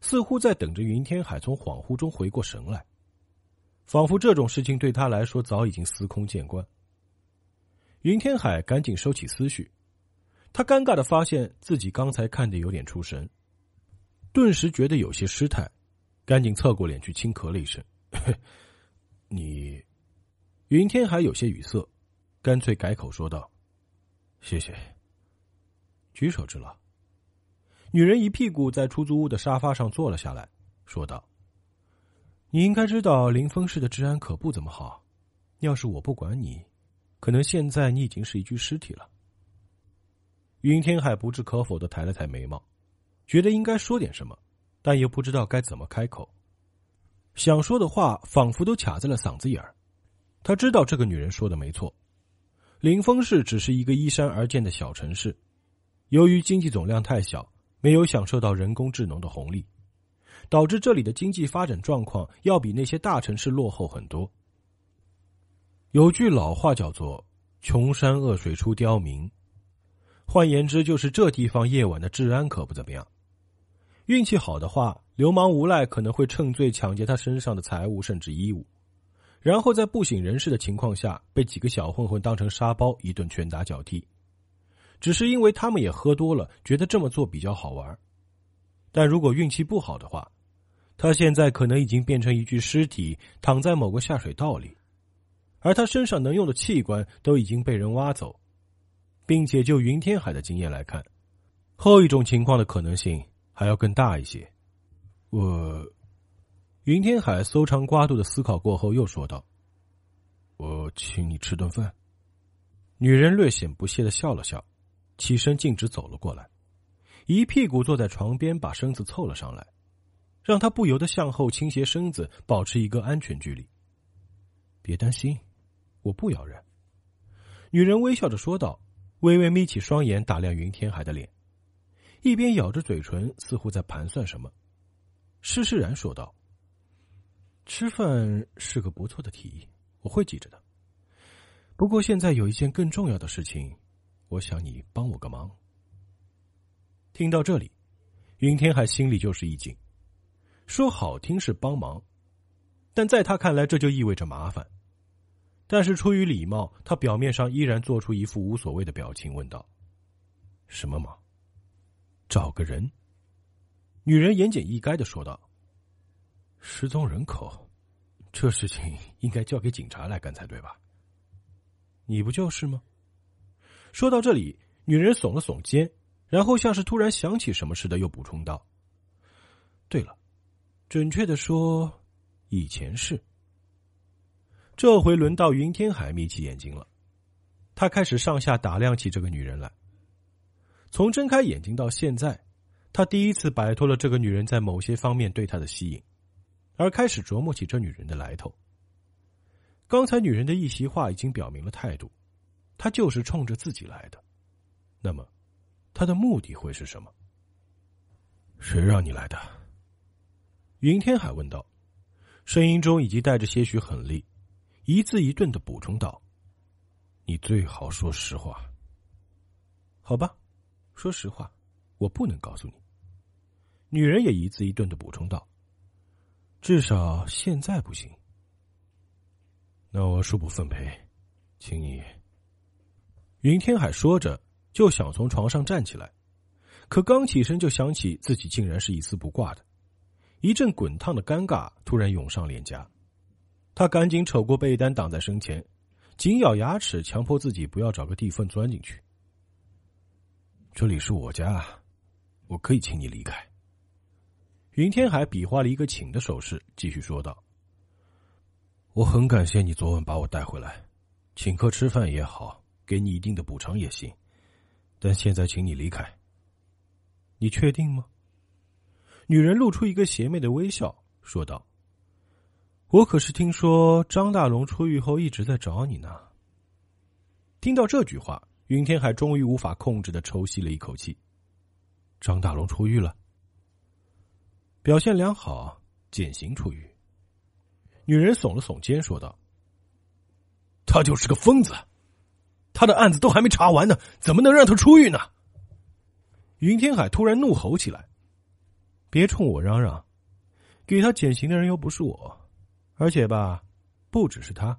似乎在等着云天海从恍惚中回过神来，仿佛这种事情对他来说早已经司空见惯。云天海赶紧收起思绪，他尴尬的发现自己刚才看的有点出神，顿时觉得有些失态，赶紧侧过脸去轻咳了一声：“ 你。”云天海有些语塞，干脆改口说道：“谢谢。”举手之劳。女人一屁股在出租屋的沙发上坐了下来，说道：“你应该知道林峰市的治安可不怎么好。要是我不管你，可能现在你已经是一具尸体了。”云天海不置可否的抬了抬眉毛，觉得应该说点什么，但又不知道该怎么开口。想说的话仿佛都卡在了嗓子眼儿。他知道这个女人说的没错，临风市只是一个依山而建的小城市，由于经济总量太小，没有享受到人工智能的红利，导致这里的经济发展状况要比那些大城市落后很多。有句老话叫做“穷山恶水出刁民”，换言之，就是这地方夜晚的治安可不怎么样。运气好的话，流氓无赖可能会趁醉抢劫他身上的财物甚至衣物，然后在不省人事的情况下被几个小混混当成沙包一顿拳打脚踢。只是因为他们也喝多了，觉得这么做比较好玩。但如果运气不好的话，他现在可能已经变成一具尸体，躺在某个下水道里，而他身上能用的器官都已经被人挖走，并且就云天海的经验来看，后一种情况的可能性。还要更大一些。我，云天海搜肠刮肚的思考过后，又说道：“我请你吃顿饭。”女人略显不屑的笑了笑，起身径直走了过来，一屁股坐在床边，把身子凑了上来，让他不由得向后倾斜身子，保持一个安全距离。别担心，我不咬人。”女人微笑着说道，微微眯起双眼，打量云天海的脸。一边咬着嘴唇，似乎在盘算什么。施施然说道：“吃饭是个不错的提议，我会记着的。不过现在有一件更重要的事情，我想你帮我个忙。”听到这里，云天海心里就是一紧。说好听是帮忙，但在他看来，这就意味着麻烦。但是出于礼貌，他表面上依然做出一副无所谓的表情，问道：“什么忙？”找个人，女人言简意赅的说道：“失踪人口，这事情应该交给警察来干才对吧？你不就是吗？”说到这里，女人耸了耸肩，然后像是突然想起什么似的，又补充道：“对了，准确的说，以前是。”这回轮到云天海眯起眼睛了，他开始上下打量起这个女人来。从睁开眼睛到现在，他第一次摆脱了这个女人在某些方面对他的吸引，而开始琢磨起这女人的来头。刚才女人的一席话已经表明了态度，他就是冲着自己来的。那么，他的目的会是什么？谁让你来的？云天海问道，声音中已经带着些许狠厉，一字一顿的补充道：“你最好说实话。”好吧。说实话，我不能告诉你。女人也一字一顿的补充道：“至少现在不行。”那我恕不奉陪，请你。云天海说着，就想从床上站起来，可刚起身就想起自己竟然是一丝不挂的，一阵滚烫的尴尬突然涌上脸颊，他赶紧扯过被单挡在身前，紧咬牙齿，强迫自己不要找个地缝钻进去。这里是我家，我可以请你离开。云天海比划了一个请的手势，继续说道：“我很感谢你昨晚把我带回来，请客吃饭也好，给你一定的补偿也行。但现在，请你离开。你确定吗？”女人露出一个邪魅的微笑，说道：“我可是听说张大龙出狱后一直在找你呢。”听到这句话。云天海终于无法控制的抽吸了一口气。张大龙出狱了，表现良好，减刑出狱。女人耸了耸肩，说道：“他就是个疯子，他的案子都还没查完呢，怎么能让他出狱呢？”云天海突然怒吼起来：“别冲我嚷嚷！给他减刑的人又不是我，而且吧，不只是他，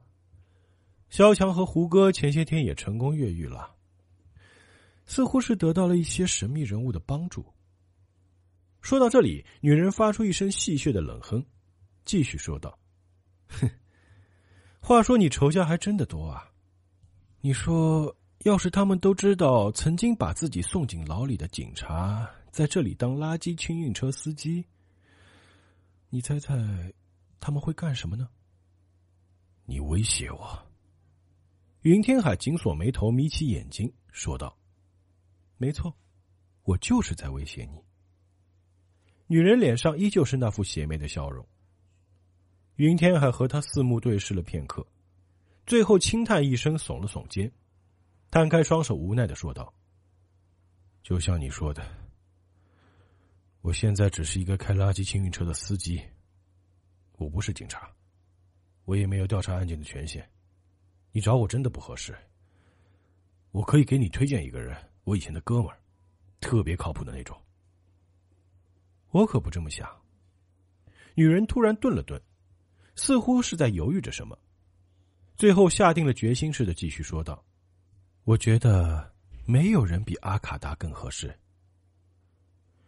肖强和胡歌前些天也成功越狱了。”似乎是得到了一些神秘人物的帮助。说到这里，女人发出一声戏谑的冷哼，继续说道：“哼，话说你仇家还真的多啊！你说，要是他们都知道曾经把自己送进牢里的警察在这里当垃圾清运车司机，你猜猜他们会干什么呢？”你威胁我？云天海紧锁眉头，眯起眼睛说道。没错，我就是在威胁你。女人脸上依旧是那副邪魅的笑容。云天海和他四目对视了片刻，最后轻叹一声，耸了耸肩，摊开双手，无奈的说道：“就像你说的，我现在只是一个开垃圾清运车的司机，我不是警察，我也没有调查案件的权限。你找我真的不合适。我可以给你推荐一个人，我以前的哥们儿，特别靠谱的那种。我可不这么想。”女人突然顿了顿。似乎是在犹豫着什么，最后下定了决心似的继续说道：“我觉得没有人比阿卡达更合适。”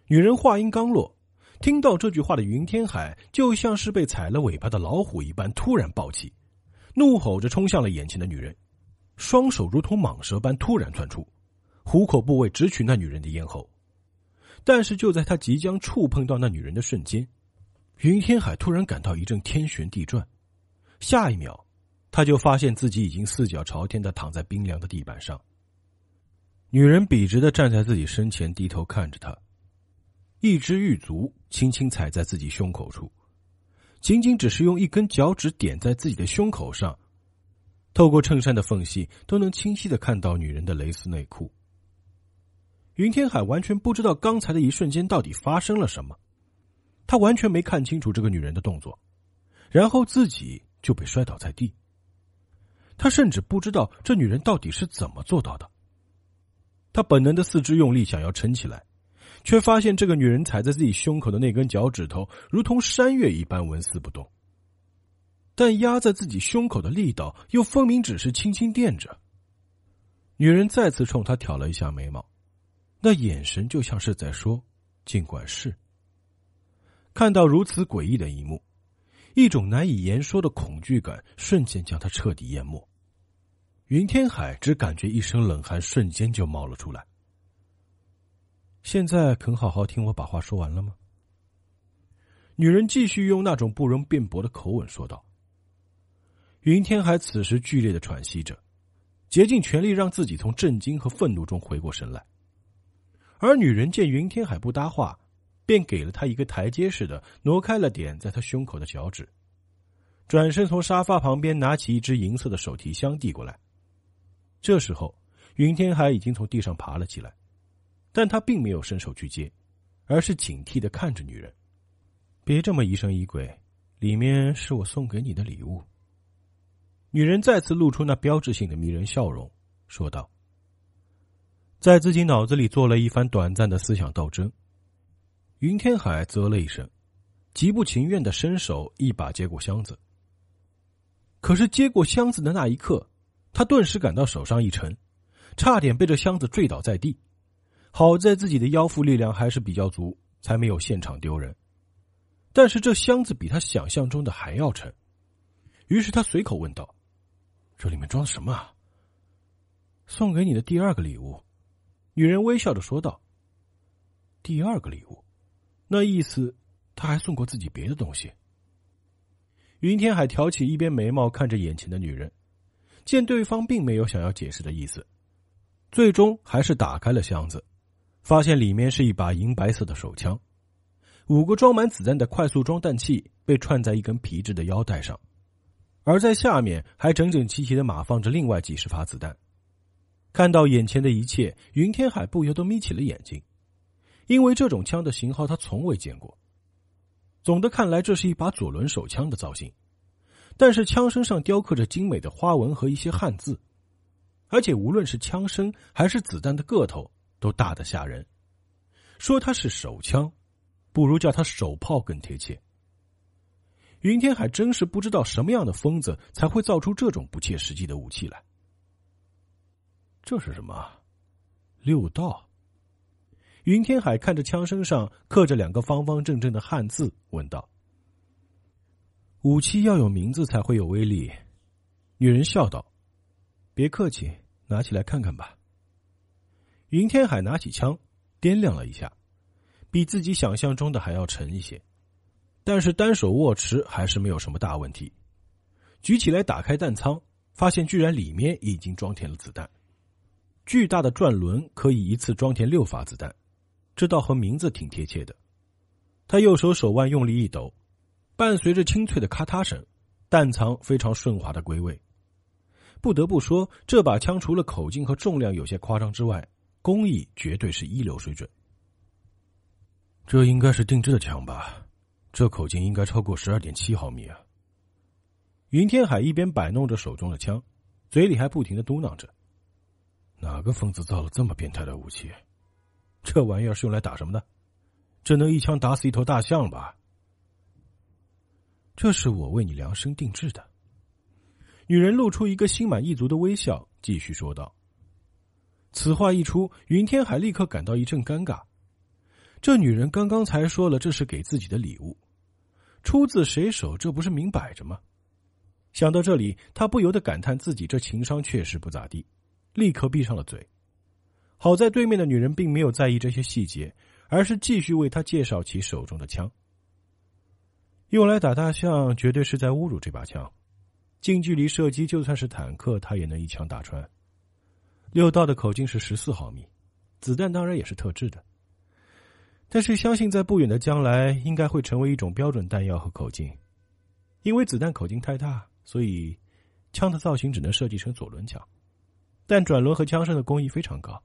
女人话音刚落，听到这句话的云天海就像是被踩了尾巴的老虎一般，突然暴起，怒吼着冲向了眼前的女人，双手如同蟒蛇般突然窜出，虎口部位直取那女人的咽喉。但是就在他即将触碰到那女人的瞬间，云天海突然感到一阵天旋地转，下一秒，他就发现自己已经四脚朝天的躺在冰凉的地板上。女人笔直的站在自己身前，低头看着他，一只玉足轻轻踩在自己胸口处，仅仅只是用一根脚趾点在自己的胸口上，透过衬衫的缝隙都能清晰的看到女人的蕾丝内裤。云天海完全不知道刚才的一瞬间到底发生了什么。他完全没看清楚这个女人的动作，然后自己就被摔倒在地。他甚至不知道这女人到底是怎么做到的。他本能的四肢用力想要撑起来，却发现这个女人踩在自己胸口的那根脚趾头如同山岳一般纹丝不动，但压在自己胸口的力道又分明只是轻轻垫着。女人再次冲他挑了一下眉毛，那眼神就像是在说：“尽管是。”看到如此诡异的一幕，一种难以言说的恐惧感瞬间将他彻底淹没。云天海只感觉一身冷汗瞬间就冒了出来。现在肯好好听我把话说完了吗？女人继续用那种不容辩驳的口吻说道。云天海此时剧烈的喘息着，竭尽全力让自己从震惊和愤怒中回过神来。而女人见云天海不搭话。便给了他一个台阶似的，挪开了点在他胸口的脚趾，转身从沙发旁边拿起一只银色的手提箱递过来。这时候，云天海已经从地上爬了起来，但他并没有伸手去接，而是警惕的看着女人。别这么疑神疑鬼，里面是我送给你的礼物。女人再次露出那标志性的迷人笑容，说道：“在自己脑子里做了一番短暂的思想斗争。”云天海啧了一声，极不情愿的伸手一把接过箱子。可是接过箱子的那一刻，他顿时感到手上一沉，差点被这箱子坠倒在地。好在自己的腰腹力量还是比较足，才没有现场丢人。但是这箱子比他想象中的还要沉，于是他随口问道：“这里面装的什么啊？”送给你的第二个礼物，女人微笑着说道：“第二个礼物。”那意思，他还送过自己别的东西。云天海挑起一边眉毛，看着眼前的女人，见对方并没有想要解释的意思，最终还是打开了箱子，发现里面是一把银白色的手枪，五个装满子弹的快速装弹器被串在一根皮质的腰带上，而在下面还整整齐齐的码放着另外几十发子弹。看到眼前的一切，云天海不由得眯起了眼睛。因为这种枪的型号他从未见过。总的看来，这是一把左轮手枪的造型，但是枪身上雕刻着精美的花纹和一些汉字，而且无论是枪身还是子弹的个头都大得吓人。说它是手枪，不如叫它手炮更贴切。云天海真是不知道什么样的疯子才会造出这种不切实际的武器来。这是什么？六道。云天海看着枪身上刻着两个方方正正的汉字，问道：“武器要有名字才会有威力。”女人笑道：“别客气，拿起来看看吧。”云天海拿起枪，掂量了一下，比自己想象中的还要沉一些，但是单手握持还是没有什么大问题。举起来，打开弹仓，发现居然里面已经装填了子弹，巨大的转轮可以一次装填六发子弹。这倒和名字挺贴切的。他右手手腕用力一抖，伴随着清脆的咔嗒声，弹仓非常顺滑的归位。不得不说，这把枪除了口径和重量有些夸张之外，工艺绝对是一流水准。这应该是定制的枪吧？这口径应该超过十二点七毫米啊！云天海一边摆弄着手中的枪，嘴里还不停的嘟囔着：“哪个疯子造了这么变态的武器？这玩意儿是用来打什么的？这能一枪打死一头大象吧？”这是我为你量身定制的。女人露出一个心满意足的微笑，继续说道：“此话一出，云天海立刻感到一阵尴尬。这女人刚刚才说了这是给自己的礼物，出自谁手？这不是明摆着吗？”想到这里，他不由得感叹自己这情商确实不咋地，立刻闭上了嘴。好在对面的女人并没有在意这些细节，而是继续为他介绍起手中的枪。用来打大象，绝对是在侮辱这把枪。近距离射击，就算是坦克，他也能一枪打穿。六道的口径是十四毫米，子弹当然也是特制的。但是相信在不远的将来，应该会成为一种标准弹药和口径。因为子弹口径太大，所以枪的造型只能设计成左轮枪，但转轮和枪身的工艺非常高，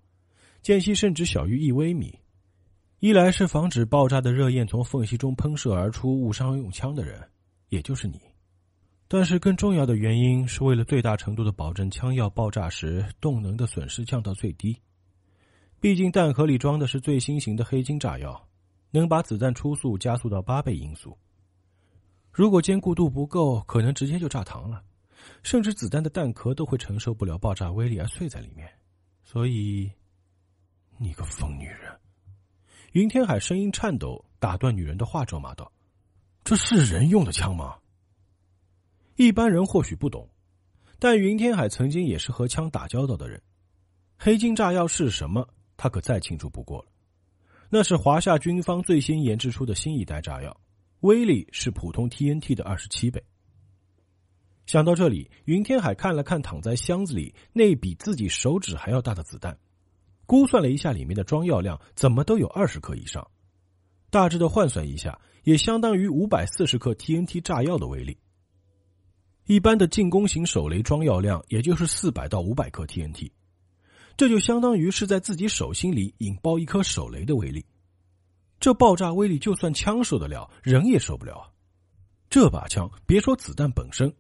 间隙甚至小于一微米。一来是防止爆炸的热焰从缝隙中喷射而出，误伤用枪的人，也就是你。但是更重要的原因是为了最大程度的保证枪药爆炸时动能的损失降到最低。毕竟弹壳里装的是最新型的黑金炸药，能把子弹初速加速到八倍音速。如果坚固度不够，可能直接就炸膛了，甚至子弹的弹壳都会承受不了爆炸威力而碎在里面。所以，你个疯女人！云天海声音颤抖，打断女人的话，咒骂道：“这是人用的枪吗？”一般人或许不懂，但云天海曾经也是和枪打交道的人。黑金炸药是什么？他可再清楚不过了。那是华夏军方最新研制出的新一代炸药，威力是普通 TNT 的二十七倍。想到这里，云天海看了看躺在箱子里那比自己手指还要大的子弹，估算了一下里面的装药量，怎么都有二十克以上。大致的换算一下，也相当于五百四十克 TNT 炸药的威力。一般的进攻型手雷装药量也就是四百到五百克 TNT，这就相当于是在自己手心里引爆一颗手雷的威力。这爆炸威力，就算枪受得了，人也受不了啊。这把枪别说子弹本身，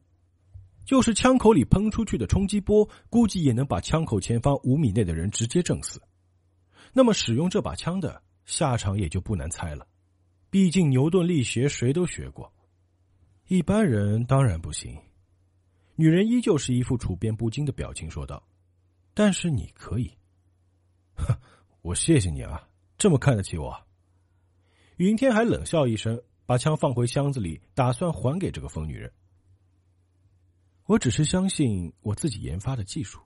就是枪口里喷出去的冲击波，估计也能把枪口前方五米内的人直接震死。那么使用这把枪的下场也就不难猜了，毕竟牛顿力学谁都学过，一般人当然不行。女人依旧是一副处变不惊的表情，说道：“但是你可以。”“哼，我谢谢你啊，这么看得起我。”云天海冷笑一声，把枪放回箱子里，打算还给这个疯女人。“我只是相信我自己研发的技术。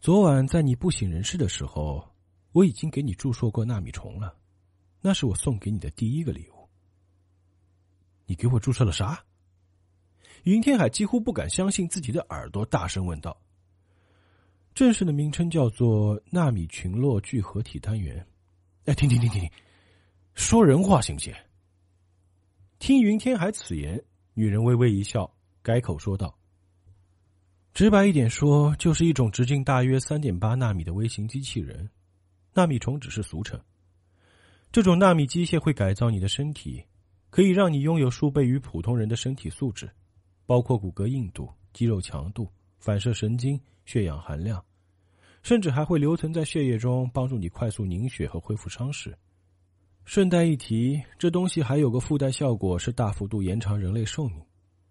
昨晚在你不省人事的时候，我已经给你注射过纳米虫了，那是我送给你的第一个礼物。”“你给我注射了啥？”云天海几乎不敢相信自己的耳朵，大声问道：“正式的名称叫做纳米群落聚合体单元。”哎，停停停停停，说人话行不行？听云天海此言，女人微微一笑，改口说道：“直白一点说，就是一种直径大约三点八纳米的微型机器人。纳米虫只是俗称。这种纳米机械会改造你的身体，可以让你拥有数倍于普通人的身体素质。”包括骨骼硬度、肌肉强度、反射神经、血氧含量，甚至还会留存在血液中，帮助你快速凝血和恢复伤势。顺带一提，这东西还有个附带效果，是大幅度延长人类寿命。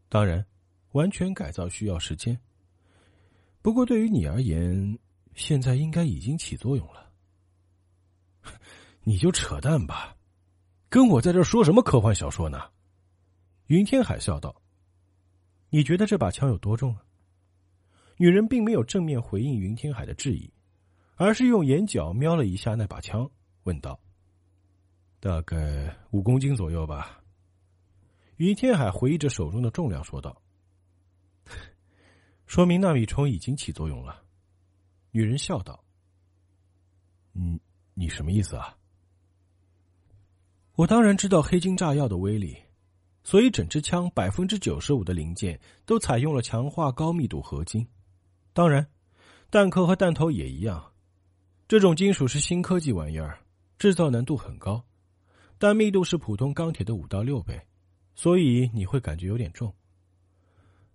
当然，完全改造需要时间。不过对于你而言，现在应该已经起作用了。你就扯淡吧，跟我在这说什么科幻小说呢？云天海笑道。你觉得这把枪有多重啊？女人并没有正面回应云天海的质疑，而是用眼角瞄了一下那把枪，问道：“大概五公斤左右吧。”云天海回忆着手中的重量，说道：“说明纳米虫已经起作用了。”女人笑道：“你，你什么意思啊？”我当然知道黑金炸药的威力，所以整支枪百分之九十五的零件都采用了强化高密度合金。当然，弹壳和弹头也一样。这种金属是新科技玩意儿，制造难度很高，但密度是普通钢铁的五到六倍，所以你会感觉有点重。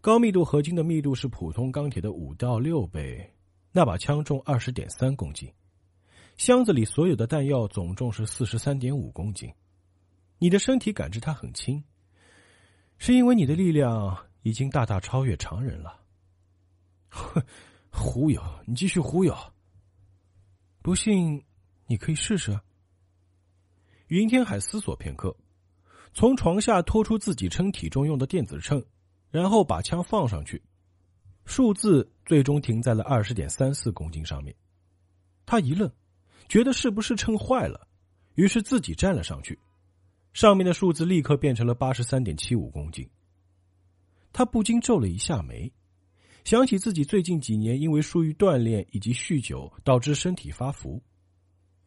高密度合金的密度是普通钢铁的五到六倍，那把枪重二十点三公斤，箱子里所有的弹药总重是四十三点五公斤。你的身体感知它很轻，是因为你的力量已经大大超越常人了。哼，忽悠！你继续忽悠。不信，你可以试试。云天海思索片刻，从床下拖出自己称体重用的电子秤，然后把枪放上去，数字最终停在了二十点三四公斤上面。他一愣，觉得是不是秤坏了，于是自己站了上去。上面的数字立刻变成了八十三点七五公斤，他不禁皱了一下眉，想起自己最近几年因为疏于锻炼以及酗酒导致身体发福，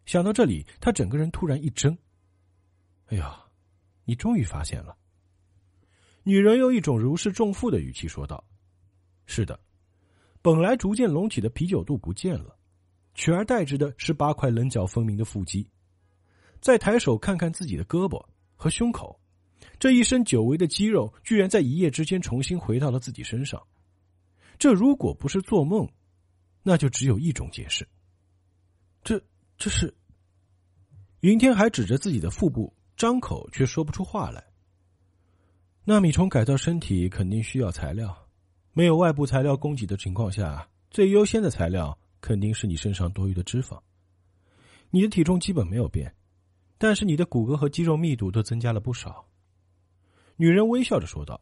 想到这里，他整个人突然一怔。哎呀，你终于发现了！女人用一种如释重负的语气说道：“是的，本来逐渐隆起的啤酒肚不见了，取而代之的是八块棱角分明的腹肌。再抬手看看自己的胳膊。”和胸口，这一身久违的肌肉居然在一夜之间重新回到了自己身上。这如果不是做梦，那就只有一种解释。这这是云天还指着自己的腹部，张口却说不出话来。纳米虫改造身体肯定需要材料，没有外部材料供给的情况下，最优先的材料肯定是你身上多余的脂肪。你的体重基本没有变。但是你的骨骼和肌肉密度都增加了不少，女人微笑着说道。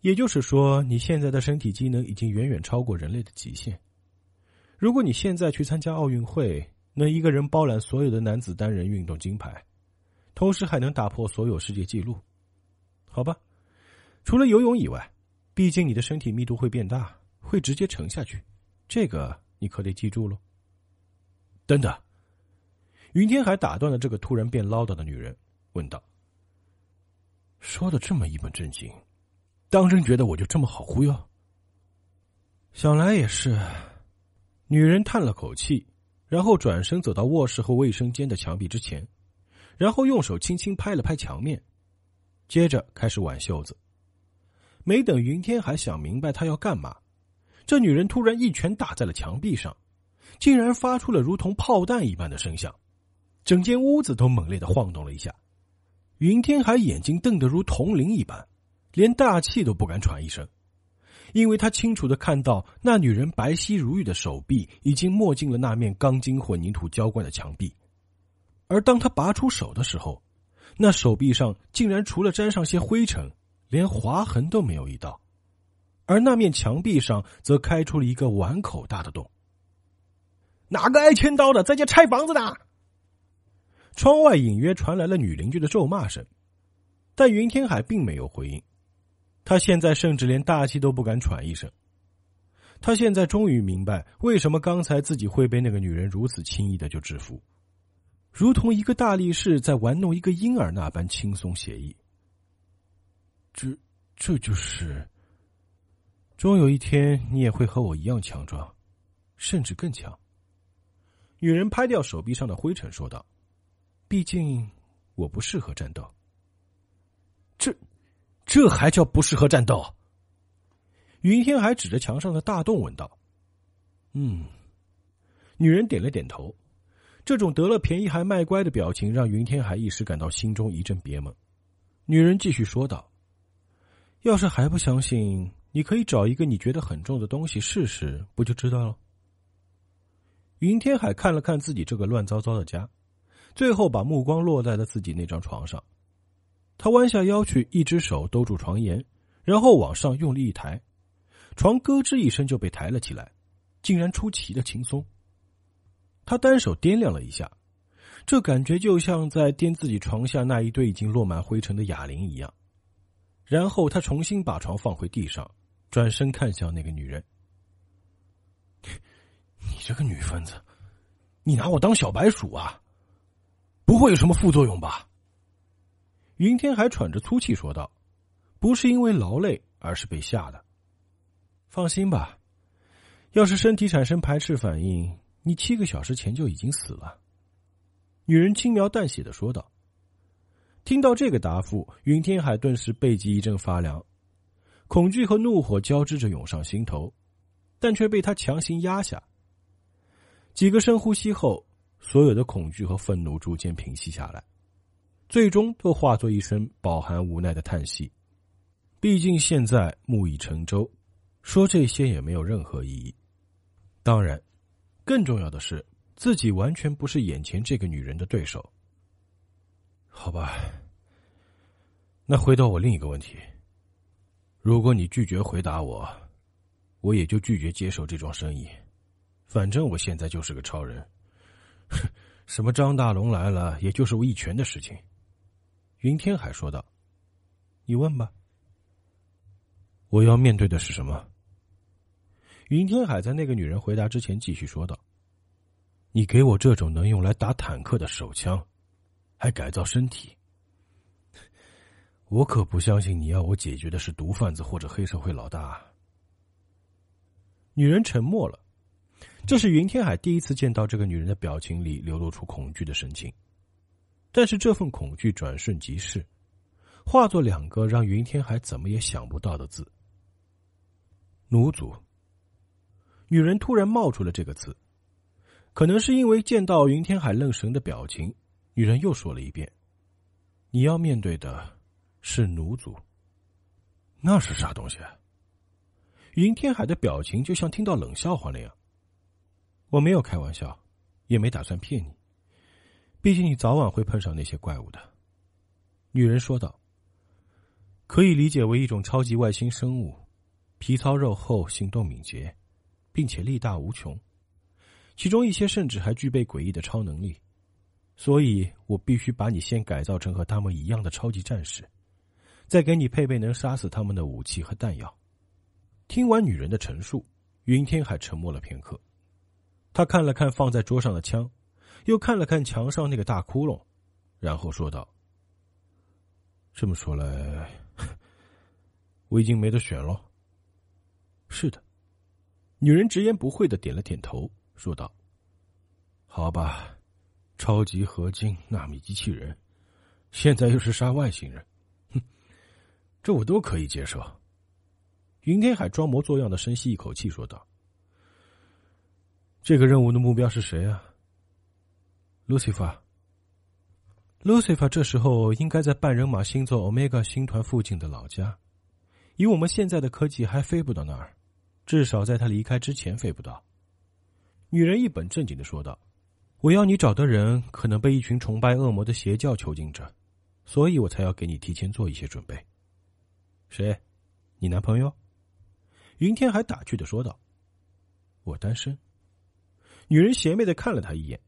也就是说，你现在的身体机能已经远远超过人类的极限。如果你现在去参加奥运会，能一个人包揽所有的男子单人运动金牌，同时还能打破所有世界纪录，好吧？除了游泳以外，毕竟你的身体密度会变大，会直接沉下去，这个你可得记住喽。等等。云天海打断了这个突然变唠叨的女人，问道：“说的这么一本正经，当真觉得我就这么好忽悠？”想来也是。女人叹了口气，然后转身走到卧室和卫生间的墙壁之前，然后用手轻轻拍了拍墙面，接着开始挽袖子。没等云天海想明白他要干嘛，这女人突然一拳打在了墙壁上，竟然发出了如同炮弹一般的声响。整间屋子都猛烈的晃动了一下，云天海眼睛瞪得如铜铃一般，连大气都不敢喘一声，因为他清楚的看到那女人白皙如玉的手臂已经没进了那面钢筋混凝土浇灌的墙壁，而当他拔出手的时候，那手臂上竟然除了沾上些灰尘，连划痕都没有一道，而那面墙壁上则开出了一个碗口大的洞。哪个挨千刀的在家拆房子呢？窗外隐约传来了女邻居的咒骂声，但云天海并没有回应。他现在甚至连大气都不敢喘一声。他现在终于明白，为什么刚才自己会被那个女人如此轻易的就制服，如同一个大力士在玩弄一个婴儿那般轻松写意。这，这就是，终有一天你也会和我一样强壮，甚至更强。女人拍掉手臂上的灰尘，说道。毕竟，我不适合战斗。这，这还叫不适合战斗？云天还指着墙上的大洞问道：“嗯。”女人点了点头。这种得了便宜还卖乖的表情，让云天海一时感到心中一阵别闷。女人继续说道：“要是还不相信，你可以找一个你觉得很重的东西试试，不就知道了？”云天海看了看自己这个乱糟糟的家。最后，把目光落在了自己那张床上。他弯下腰去，一只手兜住床沿，然后往上用力一抬，床咯吱一声就被抬了起来，竟然出奇的轻松。他单手掂量了一下，这感觉就像在掂自己床下那一堆已经落满灰尘的哑铃一样。然后他重新把床放回地上，转身看向那个女人：“你这个女疯子，你拿我当小白鼠啊？”不会有什么副作用吧？云天还喘着粗气说道：“不是因为劳累，而是被吓的。放心吧，要是身体产生排斥反应，你七个小时前就已经死了。”女人轻描淡写的说道。听到这个答复，云天海顿时背脊一阵发凉，恐惧和怒火交织着涌上心头，但却被他强行压下。几个深呼吸后，所有的恐惧和愤怒逐渐平息下来。最终都化作一声饱含无奈的叹息。毕竟现在木已成舟，说这些也没有任何意义。当然，更重要的是，自己完全不是眼前这个女人的对手。好吧，那回到我另一个问题：如果你拒绝回答我，我也就拒绝接受这桩生意。反正我现在就是个超人，什么张大龙来了，也就是我一拳的事情。云天海说道：“你问吧。我要面对的是什么？”云天海在那个女人回答之前继续说道：“你给我这种能用来打坦克的手枪，还改造身体，我可不相信你要我解决的是毒贩子或者黑社会老大。”女人沉默了，这是云天海第一次见到这个女人的表情里流露出恐惧的神情。但是这份恐惧转瞬即逝，化作两个让云天海怎么也想不到的字——奴族。女人突然冒出了这个词，可能是因为见到云天海愣神的表情，女人又说了一遍：“你要面对的是奴族。”那是啥东西？云天海的表情就像听到冷笑话那样。我没有开玩笑，也没打算骗你。毕竟你早晚会碰上那些怪物的，女人说道。可以理解为一种超级外星生物，皮糙肉厚，行动敏捷，并且力大无穷，其中一些甚至还具备诡异的超能力。所以我必须把你先改造成和他们一样的超级战士，再给你配备能杀死他们的武器和弹药。听完女人的陈述，云天海沉默了片刻，他看了看放在桌上的枪。又看了看墙上那个大窟窿，然后说道：“这么说来，我已经没得选了。”是的，女人直言不讳的点了点头，说道：“好吧，超级合金纳米机器人，现在又是杀外星人，哼，这我都可以接受。”云天海装模作样的深吸一口气，说道：“这个任务的目标是谁啊？” Lucifer，Lucifer 这时候应该在半人马星座 Omega 星团附近的老家。以我们现在的科技，还飞不到那儿，至少在他离开之前飞不到。女人一本正经的说道：“我要你找的人，可能被一群崇拜恶魔的邪教囚禁着，所以我才要给你提前做一些准备。”谁？你男朋友？云天还打趣的说道：“我单身。”女人邪魅的看了他一眼。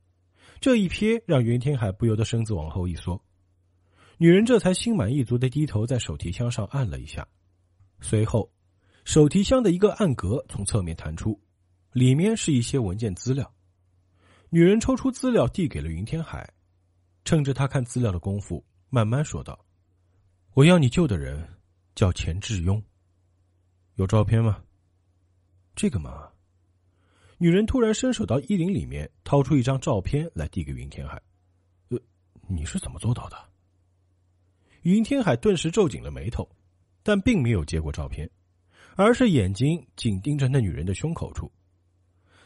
这一瞥让云天海不由得身子往后一缩，女人这才心满意足的低头在手提箱上按了一下，随后，手提箱的一个暗格从侧面弹出，里面是一些文件资料。女人抽出资料递给了云天海，趁着他看资料的功夫，慢慢说道：“我要你救的人叫钱志庸，有照片吗？这个嘛。”女人突然伸手到衣领里面掏出一张照片来递给云天海，呃，你是怎么做到的？云天海顿时皱紧了眉头，但并没有接过照片，而是眼睛紧盯着那女人的胸口处。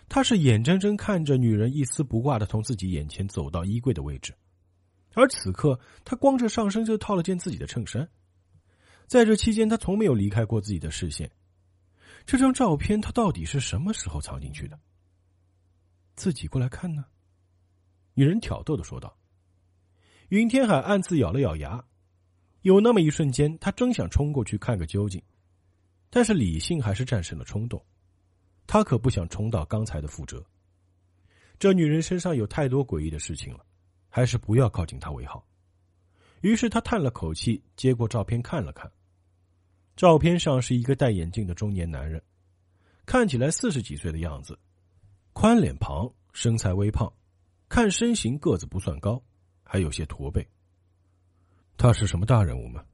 他是眼睁睁看着女人一丝不挂的从自己眼前走到衣柜的位置，而此刻他光着上身就套了件自己的衬衫，在这期间他从没有离开过自己的视线。这张照片他到底是什么时候藏进去的？自己过来看呢？女人挑逗的说道。云天海暗自咬了咬牙，有那么一瞬间，他真想冲过去看个究竟，但是理性还是战胜了冲动。他可不想重蹈刚才的覆辙。这女人身上有太多诡异的事情了，还是不要靠近她为好。于是他叹了口气，接过照片看了看。照片上是一个戴眼镜的中年男人，看起来四十几岁的样子，宽脸庞，身材微胖，看身形个子不算高，还有些驼背。他是什么大人物吗？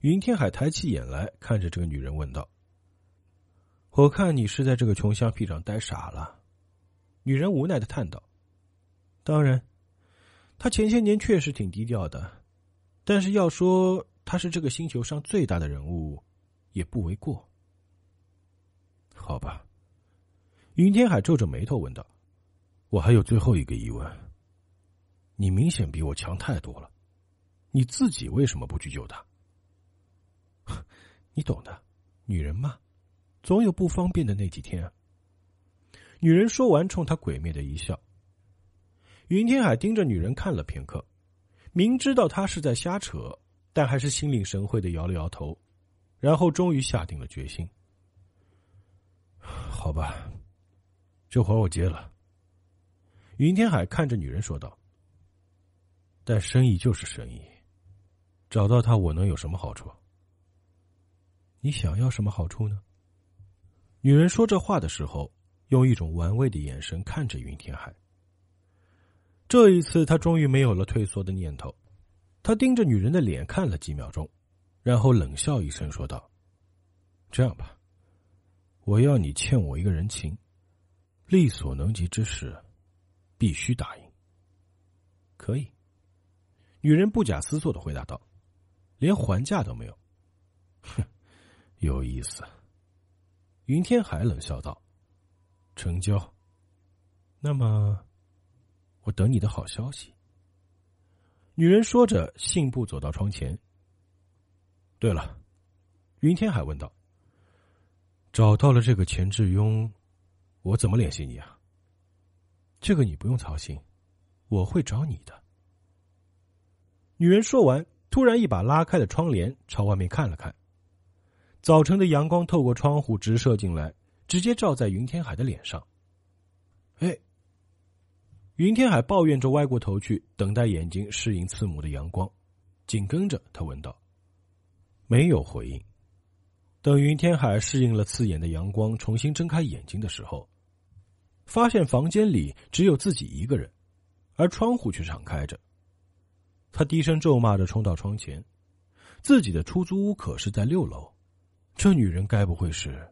云天海抬起眼来看着这个女人问道：“我看你是在这个穷乡僻壤待傻了。”女人无奈的叹道：“当然，他前些年确实挺低调的，但是要说他是这个星球上最大的人物，也不为过。”好吧，云天海皱着眉头问道：“我还有最后一个疑问。你明显比我强太多了，你自己为什么不去救他？” 你懂的，女人嘛，总有不方便的那几天啊。女人说完，冲他鬼魅的一笑。云天海盯着女人看了片刻，明知道他是在瞎扯，但还是心领神会的摇了摇头，然后终于下定了决心。好吧，这活我接了。云天海看着女人说道：“但生意就是生意，找到他我能有什么好处？”你想要什么好处呢？女人说这话的时候，用一种玩味的眼神看着云天海。这一次，他终于没有了退缩的念头。他盯着女人的脸看了几秒钟，然后冷笑一声说道：“这样吧，我要你欠我一个人情，力所能及之事，必须答应。”可以。女人不假思索的回答道：“连还价都没有。”哼。有意思，云天海冷笑道：“成交。那么，我等你的好消息。”女人说着，信步走到窗前。对了，云天海问道：“找到了这个钱志庸，我怎么联系你啊？”这个你不用操心，我会找你的。女人说完，突然一把拉开了窗帘，朝外面看了看。早晨的阳光透过窗户直射进来，直接照在云天海的脸上。哎，云天海抱怨着歪过头去，等待眼睛适应刺目的阳光。紧跟着，他问道：“没有回应。”等云天海适应了刺眼的阳光，重新睁开眼睛的时候，发现房间里只有自己一个人，而窗户却敞开着。他低声咒骂着，冲到窗前。自己的出租屋可是在六楼。这女人该不会是？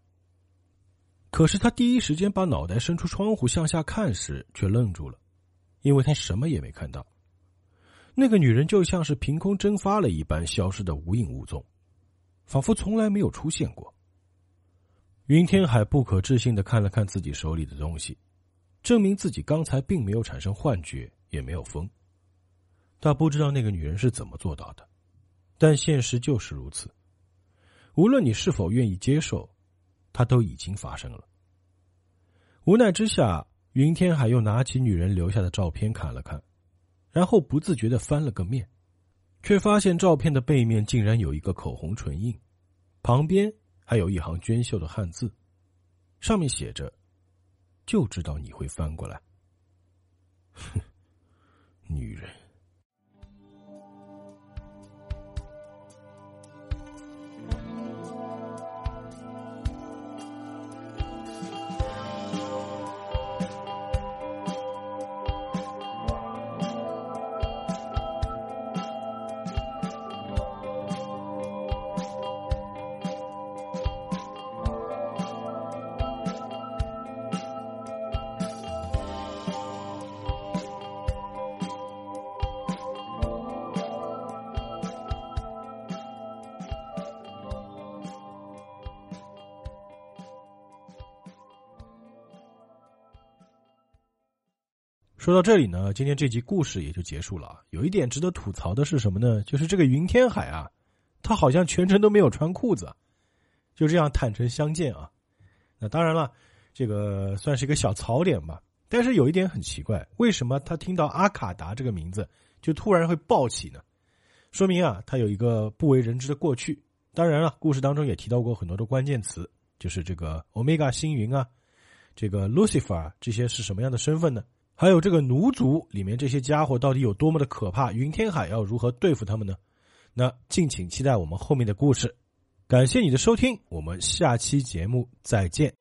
可是他第一时间把脑袋伸出窗户向下看时，却愣住了，因为他什么也没看到。那个女人就像是凭空蒸发了一般，消失的无影无踪，仿佛从来没有出现过。云天海不可置信的看了看自己手里的东西，证明自己刚才并没有产生幻觉，也没有疯。他不知道那个女人是怎么做到的，但现实就是如此。无论你是否愿意接受，它都已经发生了。无奈之下，云天海又拿起女人留下的照片看了看，然后不自觉的翻了个面，却发现照片的背面竟然有一个口红唇印，旁边还有一行娟秀的汉字，上面写着：“就知道你会翻过来。”哼，说到这里呢，今天这集故事也就结束了。有一点值得吐槽的是什么呢？就是这个云天海啊，他好像全程都没有穿裤子，就这样坦诚相见啊。那当然了，这个算是一个小槽点吧。但是有一点很奇怪，为什么他听到阿卡达这个名字就突然会暴起呢？说明啊，他有一个不为人知的过去。当然了，故事当中也提到过很多的关键词，就是这个欧米伽星云啊，这个 Lucifer 这些是什么样的身份呢？还有这个奴族里面这些家伙到底有多么的可怕？云天海要如何对付他们呢？那敬请期待我们后面的故事。感谢你的收听，我们下期节目再见。